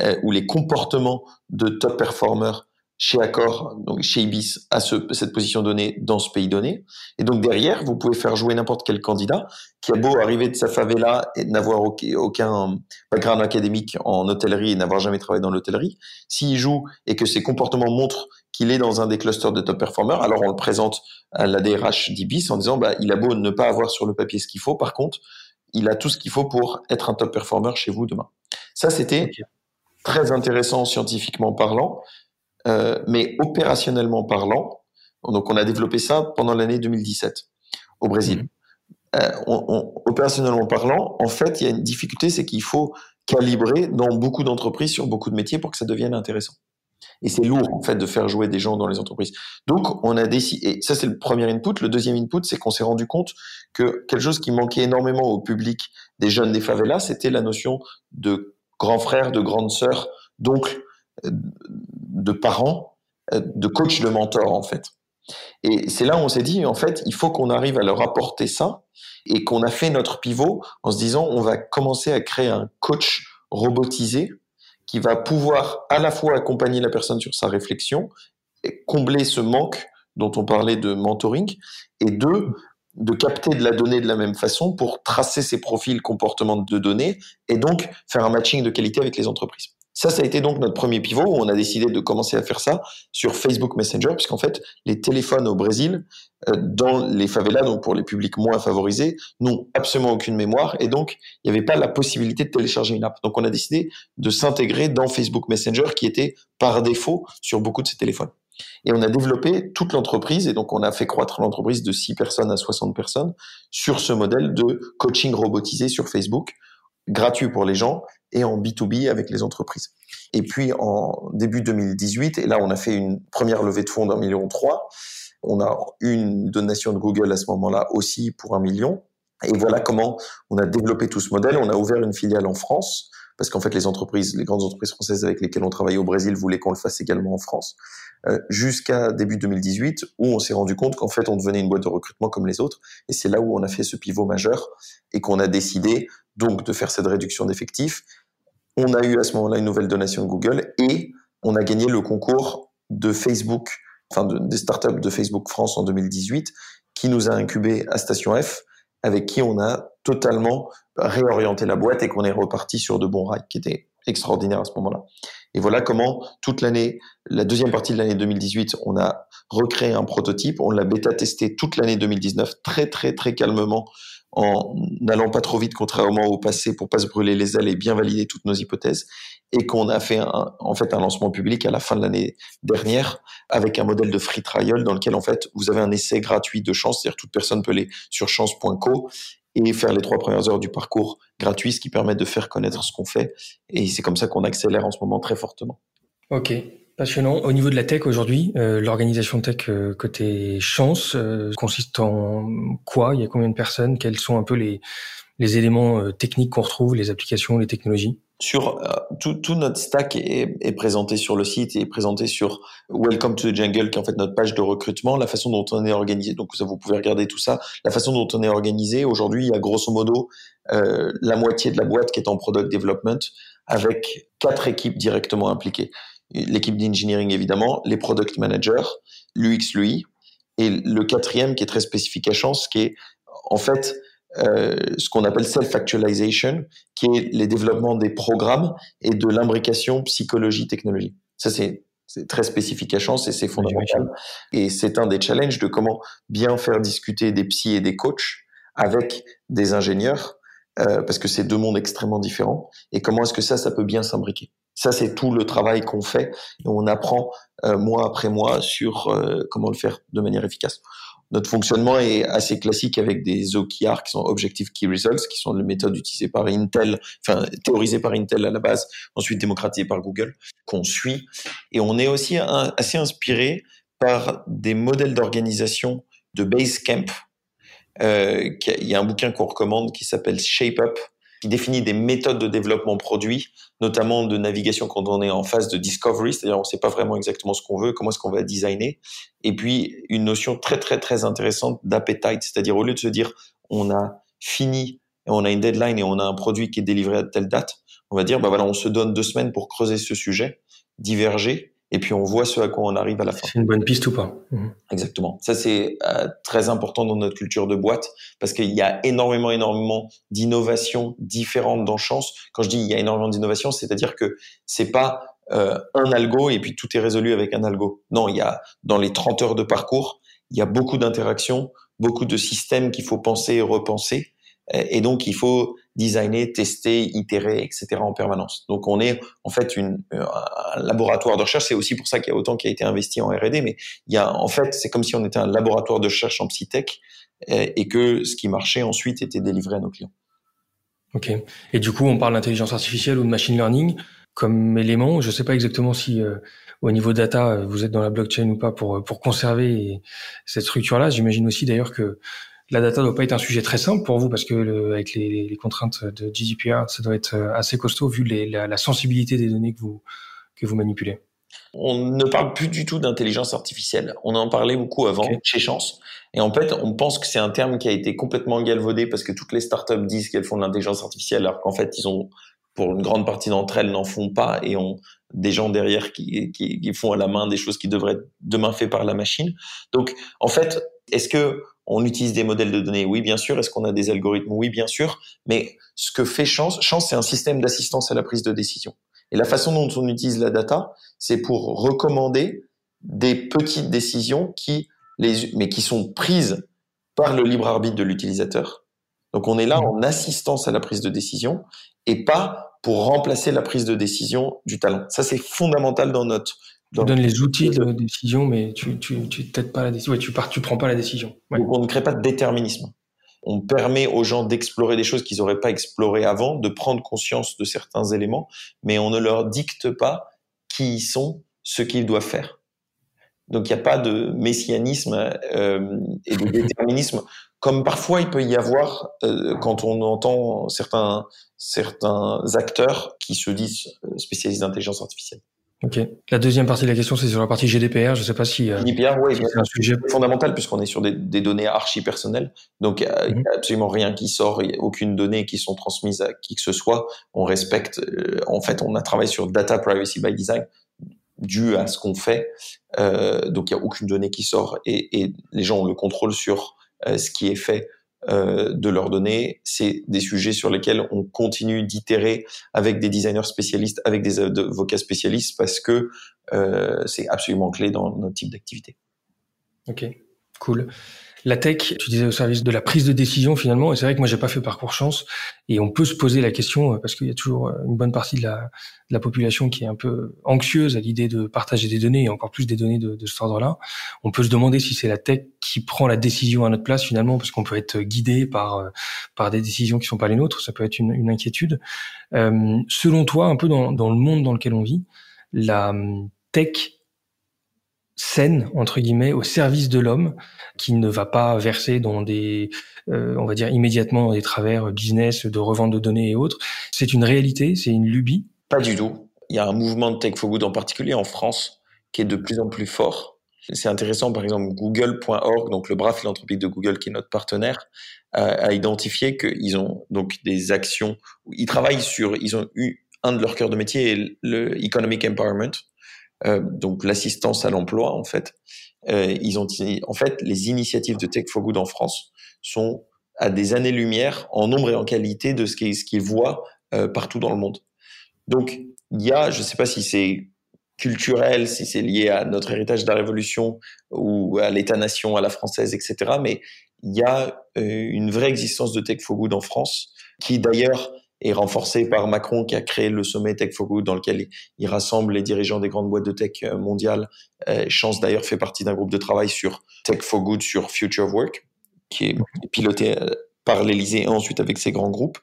euh, ou les comportements de top performer chez Accor, donc chez Ibis, à ce, cette position donnée dans ce pays donné. Et donc derrière, vous pouvez faire jouer n'importe quel candidat qui a beau arriver de sa favela et n'avoir aucun background académique en hôtellerie et n'avoir jamais travaillé dans l'hôtellerie. S'il joue et que ses comportements montrent qu'il est dans un des clusters de top performers, alors on le présente à la DRH d'Ibis en disant, bah, il a beau ne pas avoir sur le papier ce qu'il faut, par contre, il a tout ce qu'il faut pour être un top performer chez vous demain. Ça, c'était très intéressant scientifiquement parlant. Euh, mais opérationnellement parlant, donc on a développé ça pendant l'année 2017 au Brésil. Mmh. Euh, opérationnellement parlant, en fait, il y a une difficulté, c'est qu'il faut calibrer dans beaucoup d'entreprises sur beaucoup de métiers pour que ça devienne intéressant. Et c'est lourd, en fait, de faire jouer des gens dans les entreprises. Donc, on a décidé, et ça, c'est le premier input. Le deuxième input, c'est qu'on s'est rendu compte que quelque chose qui manquait énormément au public des jeunes des favelas, c'était la notion de grand frère, de grande sœur, d'oncle, de parents, euh, de coach, de mentor, en fait. Et c'est là où on s'est dit, en fait, il faut qu'on arrive à leur apporter ça et qu'on a fait notre pivot en se disant, on va commencer à créer un coach robotisé qui va pouvoir à la fois accompagner la personne sur sa réflexion et combler ce manque dont on parlait de mentoring et deux, de capter de la donnée de la même façon pour tracer ses profils comportements de données et donc faire un matching de qualité avec les entreprises. Ça, ça a été donc notre premier pivot où on a décidé de commencer à faire ça sur Facebook Messenger, puisqu'en fait, les téléphones au Brésil, euh, dans les favelas, donc pour les publics moins favorisés, n'ont absolument aucune mémoire et donc il n'y avait pas la possibilité de télécharger une app. Donc on a décidé de s'intégrer dans Facebook Messenger qui était par défaut sur beaucoup de ces téléphones. Et on a développé toute l'entreprise et donc on a fait croître l'entreprise de 6 personnes à 60 personnes sur ce modèle de coaching robotisé sur Facebook, gratuit pour les gens et en B2B avec les entreprises. Et puis en début 2018, et là on a fait une première levée de fonds d'un million trois. On a eu une donation de Google à ce moment-là aussi pour un million. Et voilà comment on a développé tout ce modèle. On a ouvert une filiale en France parce qu'en fait les entreprises, les grandes entreprises françaises avec lesquelles on travaille au Brésil voulaient qu'on le fasse également en France, euh, jusqu'à début 2018 où on s'est rendu compte qu'en fait on devenait une boîte de recrutement comme les autres, et c'est là où on a fait ce pivot majeur et qu'on a décidé donc de faire cette réduction d'effectifs. On a eu à ce moment-là une nouvelle donation de Google et on a gagné le concours de Facebook, enfin des startups de Facebook France en 2018, qui nous a incubé à Station F, avec qui on a totalement réorienté la boîte et qu'on est reparti sur de bons rails, qui était extraordinaire à ce moment-là. Et voilà comment toute l'année, la deuxième partie de l'année 2018, on a recréé un prototype, on l'a bêta testé toute l'année 2019 très très très calmement en n'allant pas trop vite contrairement au passé pour pas se brûler les ailes et bien valider toutes nos hypothèses. Et qu'on a fait en fait un lancement public à la fin de l'année dernière avec un modèle de free trial dans lequel en fait vous avez un essai gratuit de chance, c'est-à-dire toute personne peut aller sur chance.co et faire les trois premières heures du parcours gratuit, ce qui permet de faire connaître ce qu'on fait. Et c'est comme ça qu'on accélère en ce moment très fortement. Ok, passionnant. Au niveau de la tech aujourd'hui, euh, l'organisation tech euh, côté chance euh, consiste en quoi? Il y a combien de personnes? Quels sont un peu les, les éléments techniques qu'on retrouve, les applications, les technologies? Sur euh, tout, tout, notre stack est, est, présenté sur le site et est présenté sur Welcome to the Jungle, qui est en fait notre page de recrutement. La façon dont on est organisé, donc ça vous pouvez regarder tout ça. La façon dont on est organisé aujourd'hui, il y a grosso modo euh, la moitié de la boîte qui est en product development, avec quatre équipes directement impliquées. L'équipe d'engineering évidemment, les product managers, l'UX lui, et le quatrième qui est très spécifique à chance, qui est en fait euh, ce qu'on appelle self-actualization, qui est les développements des programmes et de l'imbrication psychologie-technologie. Ça, c'est très spécifique à Chance et c'est fondamental. Et c'est un des challenges de comment bien faire discuter des psys et des coachs avec des ingénieurs, euh, parce que c'est deux mondes extrêmement différents. Et comment est-ce que ça, ça peut bien s'imbriquer? Ça, c'est tout le travail qu'on fait et on apprend euh, mois après mois sur euh, comment le faire de manière efficace notre fonctionnement est assez classique avec des OKR qui sont Objective Key Results, qui sont les méthodes utilisées par Intel, enfin théorisées par Intel à la base, ensuite démocratisées par Google, qu'on suit. Et on est aussi assez inspiré par des modèles d'organisation de Basecamp. Euh, il y a un bouquin qu'on recommande qui s'appelle Shape Up, définit des méthodes de développement produit, notamment de navigation quand on est en phase de discovery, c'est-à-dire on ne sait pas vraiment exactement ce qu'on veut, comment est-ce qu'on va designer, et puis une notion très très très intéressante d'appetite, c'est-à-dire au lieu de se dire on a fini, on a une deadline et on a un produit qui est délivré à telle date, on va dire bah voilà on se donne deux semaines pour creuser ce sujet, diverger, et puis on voit ce à quoi on arrive à la fin. C'est une bonne piste ou pas mhm. Exactement. Ça c'est euh, très important dans notre culture de boîte parce qu'il y a énormément, énormément d'innovations différentes dans Chance. Quand je dis il y a énormément d'innovations, c'est-à-dire que c'est pas euh, un algo et puis tout est résolu avec un algo. Non, il y a dans les 30 heures de parcours, il y a beaucoup d'interactions, beaucoup de systèmes qu'il faut penser et repenser. Et donc, il faut designer, tester, itérer, etc. en permanence. Donc, on est en fait une, euh, un laboratoire de recherche. C'est aussi pour ça qu'il y a autant qui a été investi en R&D. Mais il y a, en fait, c'est comme si on était un laboratoire de recherche en psytech et que ce qui marchait ensuite était délivré à nos clients. Ok. Et du coup, on parle d'intelligence artificielle ou de machine learning comme élément. Je ne sais pas exactement si euh, au niveau data, vous êtes dans la blockchain ou pas pour pour conserver cette structure-là. J'imagine aussi d'ailleurs que la data doit pas être un sujet très simple pour vous parce que le, avec les, les, contraintes de GDPR, ça doit être euh, assez costaud vu les, la, la, sensibilité des données que vous que vous manipulez. On ne parle plus du tout d'intelligence artificielle. On en parlait beaucoup avant chez Chance. Et en fait, on pense que c'est un terme qui a été complètement galvaudé parce que toutes les startups disent qu'elles font de l'intelligence artificielle alors qu'en fait, ils ont, pour une grande partie d'entre elles, n'en font pas et ont des gens derrière qui, qui, qui font à la main des choses qui devraient être demain faites par la machine. Donc, en fait, est-ce que on utilise des modèles de données, oui, bien sûr. Est-ce qu'on a des algorithmes, oui, bien sûr. Mais ce que fait Chance, Chance, c'est un système d'assistance à la prise de décision. Et la façon dont on utilise la data, c'est pour recommander des petites décisions qui, les, mais qui sont prises par le libre arbitre de l'utilisateur. Donc on est là mmh. en assistance à la prise de décision et pas pour remplacer la prise de décision du talent. Ça, c'est fondamental dans notre tu donnes les outils de décision, mais tu tu tu pas la décision. tu pars, tu prends pas la décision. Donc on ne crée pas de déterminisme. On permet aux gens d'explorer des choses qu'ils n'auraient pas explorées avant, de prendre conscience de certains éléments, mais on ne leur dicte pas qui ils sont, ce qu'ils doivent faire. Donc il n'y a pas de messianisme euh, et de déterminisme comme parfois il peut y avoir euh, quand on entend certains certains acteurs qui se disent spécialistes d'intelligence artificielle. Ok. La deuxième partie de la question, c'est sur la partie GDPR. Je ne sais pas si. Euh, GDPR, oui, c'est un sujet fondamental puisqu'on est sur des, données archi personnelles. Donc, il n'y a, mhm. absolument rien qui sort, n'y a aucune donnée qui sont transmises à qui que ce soit. On respecte. Euh, en fait, on a travaillé sur data privacy by design dû à ce qu'on fait. Euh, donc, il n'y a aucune donnée qui sort et, et, les gens ont le contrôle sur euh, ce qui est fait euh, de leurs données. C'est des sujets sur lesquels on continue d'itérer avec des designers spécialistes, avec des avocats spécialistes, parce que euh, c'est absolument clé dans notre type d'activité. Ok, cool. La tech, tu disais au service de la prise de décision finalement, et c'est vrai que moi j'ai pas fait parcours chance, et on peut se poser la question euh, parce qu'il y a toujours euh, une bonne partie de la, de la population qui est un peu anxieuse à l'idée de partager des données et encore plus des données de, de cet ordre-là. On peut se demander si c'est la tech qui prend la décision à notre place finalement, parce qu'on peut être guidé par euh, par des décisions qui sont pas les nôtres. Ça peut être une, une inquiétude. Euh, selon toi, un peu dans, dans le monde dans lequel on vit, la tech saine entre guillemets au service de l'homme qui ne va pas verser dans des euh, on va dire immédiatement dans des travers business de revente de données et autres. C'est une réalité c'est une lubie. Pas du tout. Il y a un mouvement de tech for good en particulier en France qui est de plus en plus fort. C'est intéressant par exemple google.org donc le bras philanthropique de Google qui est notre partenaire a, identifié qu'ils ont donc des actions ils travaillent sur ils ont eu un de leurs cœurs de métier le economic empowerment donc l'assistance à l'emploi en fait. Euh, ils ont en fait les initiatives de Tech for Good en France sont à des années-lumière en nombre et en qualité de ce qu'ils voient euh, partout dans le monde. Donc il y a, je ne sais pas si c'est culturel, si c'est lié à notre héritage de la Révolution ou à l'État-nation, à la française, etc. Mais il y a une vraie existence de Tech for Good en France, qui d'ailleurs et renforcé par Macron qui a créé le sommet Tech for Good dans lequel il rassemble les dirigeants des grandes boîtes de tech euh, mondiales. Euh, Chance d'ailleurs fait partie d'un groupe de travail sur Tech for Good, sur Future Work, qui est piloté euh, par l'Elysée et ensuite avec ces grands groupes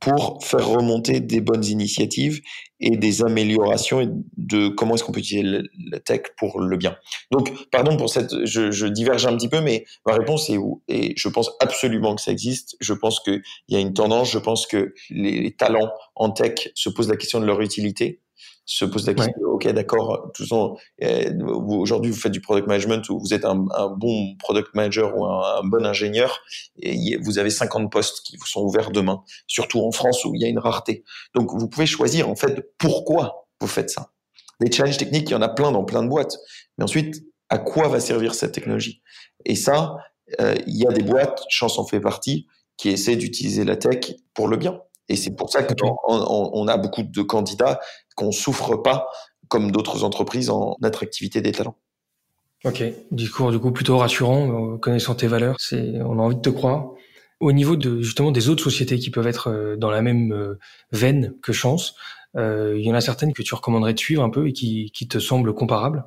pour faire remonter des bonnes initiatives et des améliorations de comment est-ce qu'on peut utiliser la tech pour le bien. Donc, pardon pour cette, je, je diverge un petit peu, mais ma réponse est où Et je pense absolument que ça existe. Je pense qu'il y a une tendance. Je pense que les talents en tech se posent la question de leur utilité se pose la question, ok, d'accord, euh, aujourd'hui vous faites du product management ou vous êtes un, un bon product manager ou un, bon ingénieur, et vous avez 50 postes qui vous sont ouverts demain, surtout en France où il y a une rareté. Donc vous pouvez choisir en fait pourquoi vous faites ça. Les challenges techniques, il y en a plein dans plein de boîtes, mais ensuite, à quoi va servir cette technologie? Et ça, euh, il y a des boîtes, Chance en fait partie, qui essaient d'utiliser la tech pour le bien. Et c'est pour ça qu'on on a beaucoup de candidats qu'on souffre pas comme d'autres entreprises en attractivité des talents. Ok, discours du coup plutôt rassurant, euh, connaissant tes valeurs, c'est on a envie de te croire. Au niveau de justement des autres sociétés qui peuvent être euh, dans la même euh, veine que Chance, il y en a certaines que tu recommanderais de suivre un peu et qui, qui te semblent comparables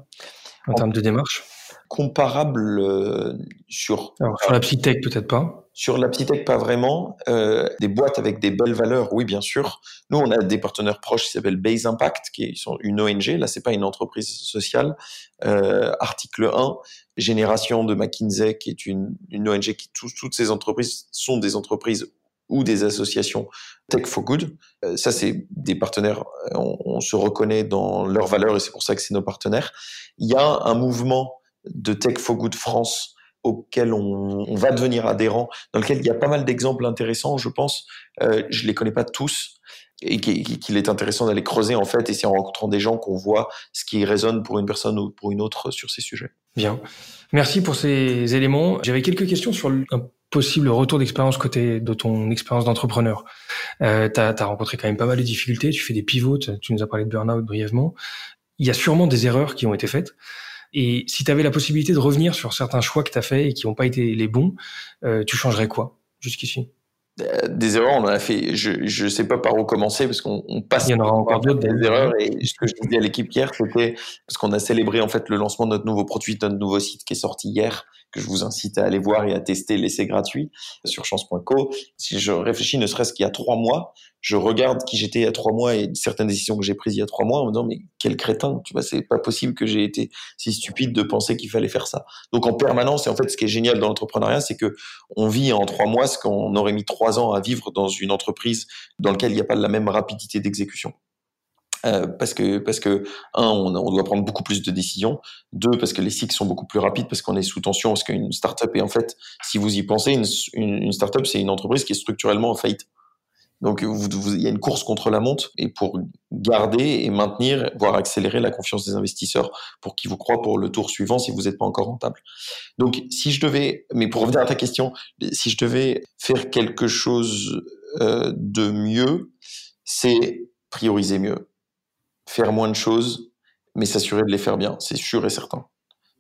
en, termes de démarche? Comparables sur. Alors, sur la psytech peut-être pas. Sur la tech, pas vraiment. Euh, des boîtes avec des belles valeurs, oui, bien sûr. Nous, on a des partenaires proches qui s'appellent Base Impact, qui sont une ONG. Là, c'est pas une entreprise sociale. Euh, article 1, Génération de McKinsey, qui est une, une ONG qui toutes ces entreprises sont des entreprises ou des associations Tech for Good. Euh, ça, c'est des partenaires, on, on, se reconnaît dans leurs valeurs et c'est pour ça que c'est nos partenaires. Il y a un mouvement de Tech for Good France auquel on, va devenir adhérent, dans lequel il y a pas mal d'exemples intéressants, je pense. Euh, je les connais pas tous et qu'il est intéressant d'aller creuser en fait et c'est en rencontrant des gens qu'on voit ce qui résonne pour une personne ou pour une autre sur ces sujets. Bien. Merci pour ces éléments. J'avais quelques questions sur un possible retour d'expérience côté de ton expérience d'entrepreneur. Euh, tu as, rencontré quand même pas mal de difficultés, tu fais des pivots, tu nous as parlé de burn-out brièvement. Il y a sûrement des erreurs qui ont été faites. Et si tu avais la possibilité de revenir sur certains choix que tu as faits et qui n'ont pas été les bons, euh, tu changerais quoi jusqu'ici? Euh, des erreurs, on en a fait. Je ne sais pas par où commencer parce qu'on passe. Il y en aura encore d'autres des erreurs. Et ce que je disais à l'équipe hier, c'était parce qu'on a célébré en fait le lancement de notre nouveau produit, de notre nouveau site qui est sorti hier, que je vous incite à aller voir et à tester l'essai gratuit sur chance.co. Si je réfléchis, ne serait-ce qu'il y a trois mois, je regarde qui j'étais il y a trois mois et certaines décisions que j'ai prises il y a trois mois en me disant mais quel crétin, tu vois, c'est pas possible que j'ai été si stupide de penser qu'il fallait faire ça. Donc en permanence, et en fait, ce qui est génial dans l'entrepreneuriat, c'est que on vit en trois mois ce qu'on aurait mis trois ans à vivre dans une entreprise dans laquelle il n'y a pas la même rapidité d'exécution. Euh, parce que parce que un on, doit prendre beaucoup plus de décisions deux parce que les cycles sont beaucoup plus rapides parce qu'on est sous tension parce qu'une startup est en fait si vous y pensez une, une, une startup c'est une entreprise qui est structurellement en faillite donc il y a une course contre la montre et pour garder et maintenir voire accélérer la confiance des investisseurs pour qu'ils vous croient pour le tour suivant si vous n'êtes pas encore rentable donc si je devais mais pour revenir à ta question si je devais faire quelque chose euh, de mieux c'est prioriser mieux faire moins de choses, mais s'assurer de les faire bien, c'est sûr et certain.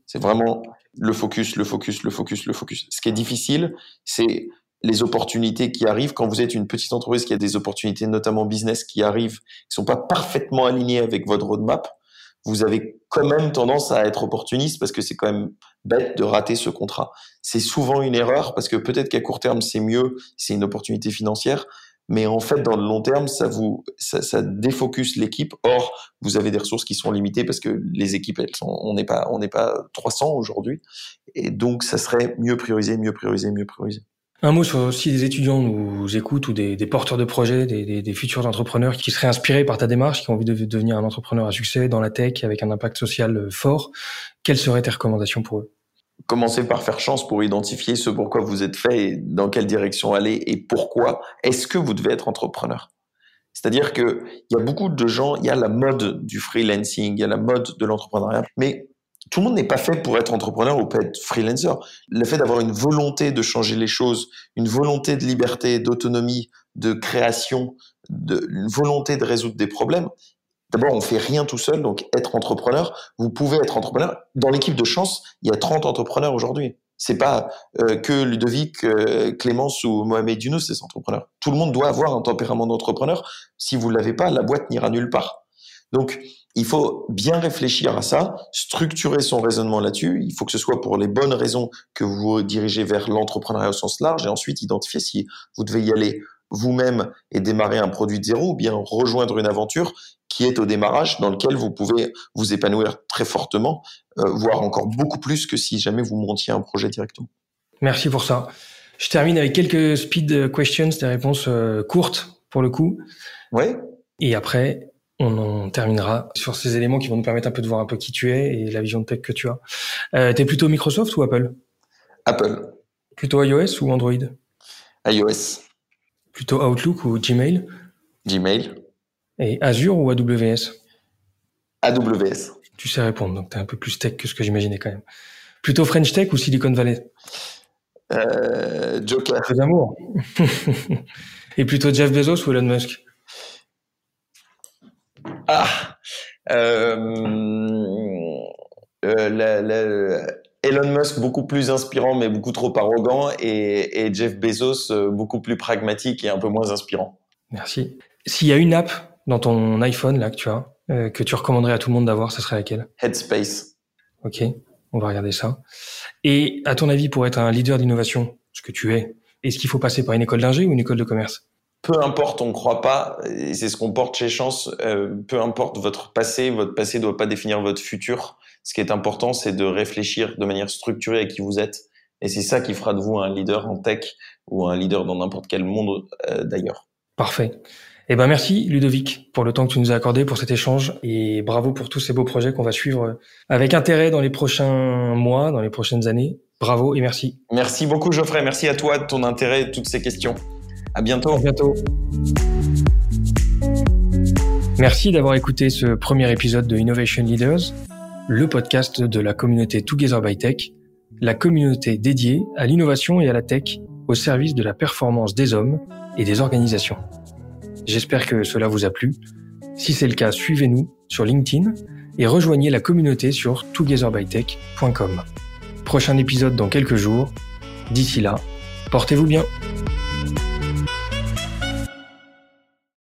C'est vraiment le focus, le focus, le focus, le focus. Ce qui est difficile, c'est les opportunités qui arrivent quand vous êtes une petite entreprise qui a des opportunités, notamment business, qui arrivent, qui sont pas parfaitement alignées avec votre roadmap. Vous avez quand même tendance à être opportuniste parce que c'est quand même bête de rater ce contrat. C'est souvent une erreur parce que peut-être qu'à court terme c'est mieux, c'est une opportunité financière, mais en fait, dans le long terme, ça vous, ça, ça défocus l'équipe. Or, vous avez des ressources qui sont limitées parce que les équipes, elles sont, on n'est pas, on n'est pas 300 aujourd'hui. Et donc, ça serait mieux prioriser, mieux prioriser, mieux prioriser. Un mot sur si des étudiants nous écoutent ou des, porteurs de projets, des, des, futurs entrepreneurs qui seraient inspirés par ta démarche, qui ont envie de devenir un entrepreneur à succès dans la tech avec un impact social fort, quelles seraient tes recommandations pour eux? Commencez par faire chance pour identifier ce pourquoi vous êtes fait et dans quelle direction aller et pourquoi est-ce que vous devez être entrepreneur? C'est-à-dire que il y a beaucoup de gens, il y a la mode du freelancing, il y a la mode de l'entrepreneuriat, mais tout le monde n'est pas fait pour être entrepreneur ou pour être freelancer. Le fait d'avoir une volonté de changer les choses, une volonté de liberté, d'autonomie, de création, de, une volonté de résoudre des problèmes, D'abord, on fait rien tout seul, donc être entrepreneur, vous pouvez être entrepreneur. Dans l'équipe de chance, il y a 30 entrepreneurs aujourd'hui. C'est pas euh, que Ludovic, euh, Clémence ou Mohamed Younous, ces entrepreneurs. Tout le monde doit avoir un tempérament d'entrepreneur. Si vous l'avez pas, la boîte n'ira nulle part. Donc, il faut bien réfléchir à ça, structurer son raisonnement là-dessus. Il faut que ce soit pour les bonnes raisons que vous dirigez vers l'entrepreneuriat au sens large et ensuite identifier si vous devez y aller vous-même et démarrer un produit de zéro ou bien rejoindre une aventure qui est au démarrage, dans lequel vous pouvez vous épanouir très fortement, euh, voire encore beaucoup plus que si jamais vous montiez un projet directement. Merci pour ça. Je termine avec quelques speed questions, des réponses euh, courtes pour le coup. Oui. Et après, on en terminera sur ces éléments qui vont nous permettre un peu de voir un peu qui tu es et la vision de tech que tu as. Euh, T'es plutôt Microsoft ou Apple? Apple. Plutôt iOS ou Android? iOS. Plutôt Outlook ou Gmail? Gmail. Et Azure ou AWS AWS. Tu sais répondre, donc tu es un peu plus tech que ce que j'imaginais quand même. Plutôt French Tech ou Silicon Valley? Euh, Joker. d'amour. Et plutôt Jeff Bezos ou Elon Musk? Ah euh, euh, Elon Musk beaucoup plus inspirant mais beaucoup trop arrogant et, et Jeff Bezos euh, beaucoup plus pragmatique et un peu moins inspirant. Merci. S'il y a une app dans ton iPhone là que tu as, euh, que tu recommanderais à tout le monde d'avoir, ce serait laquelle? Headspace. Ok, on va regarder ça. Et à ton avis, pour être un leader d'innovation, ce que tu es, est-ce qu'il faut passer par une école d'ingé ou une école de commerce? Peu importe, on ne croit pas, et c'est ce qu'on porte chez Chance, euh, peu importe votre passé, votre passé ne doit pas définir votre futur. Ce qui est important, c'est de réfléchir de manière structurée à qui vous êtes. Et c'est ça qui fera de vous un leader en tech ou un leader dans n'importe quel monde euh, d'ailleurs. Parfait. Eh ben merci Ludovic pour le temps que tu nous as accordé pour cet échange et bravo pour tous ces beaux projets qu'on va suivre avec intérêt dans les prochains mois, dans les prochaines années. Bravo et merci. Merci beaucoup Geoffrey, merci à toi de ton intérêt et toutes ces questions. À bientôt. Merci d'avoir écouté ce premier épisode de Innovation Leaders, le podcast de la communauté Together by Tech, la communauté dédiée à l'innovation et à la tech au service de la performance des hommes et des organisations. J'espère que cela vous a plu. Si c'est le cas, suivez-nous sur LinkedIn et rejoignez la communauté sur togetherbytech.com. Prochain épisode dans quelques jours. D'ici là, portez-vous bien.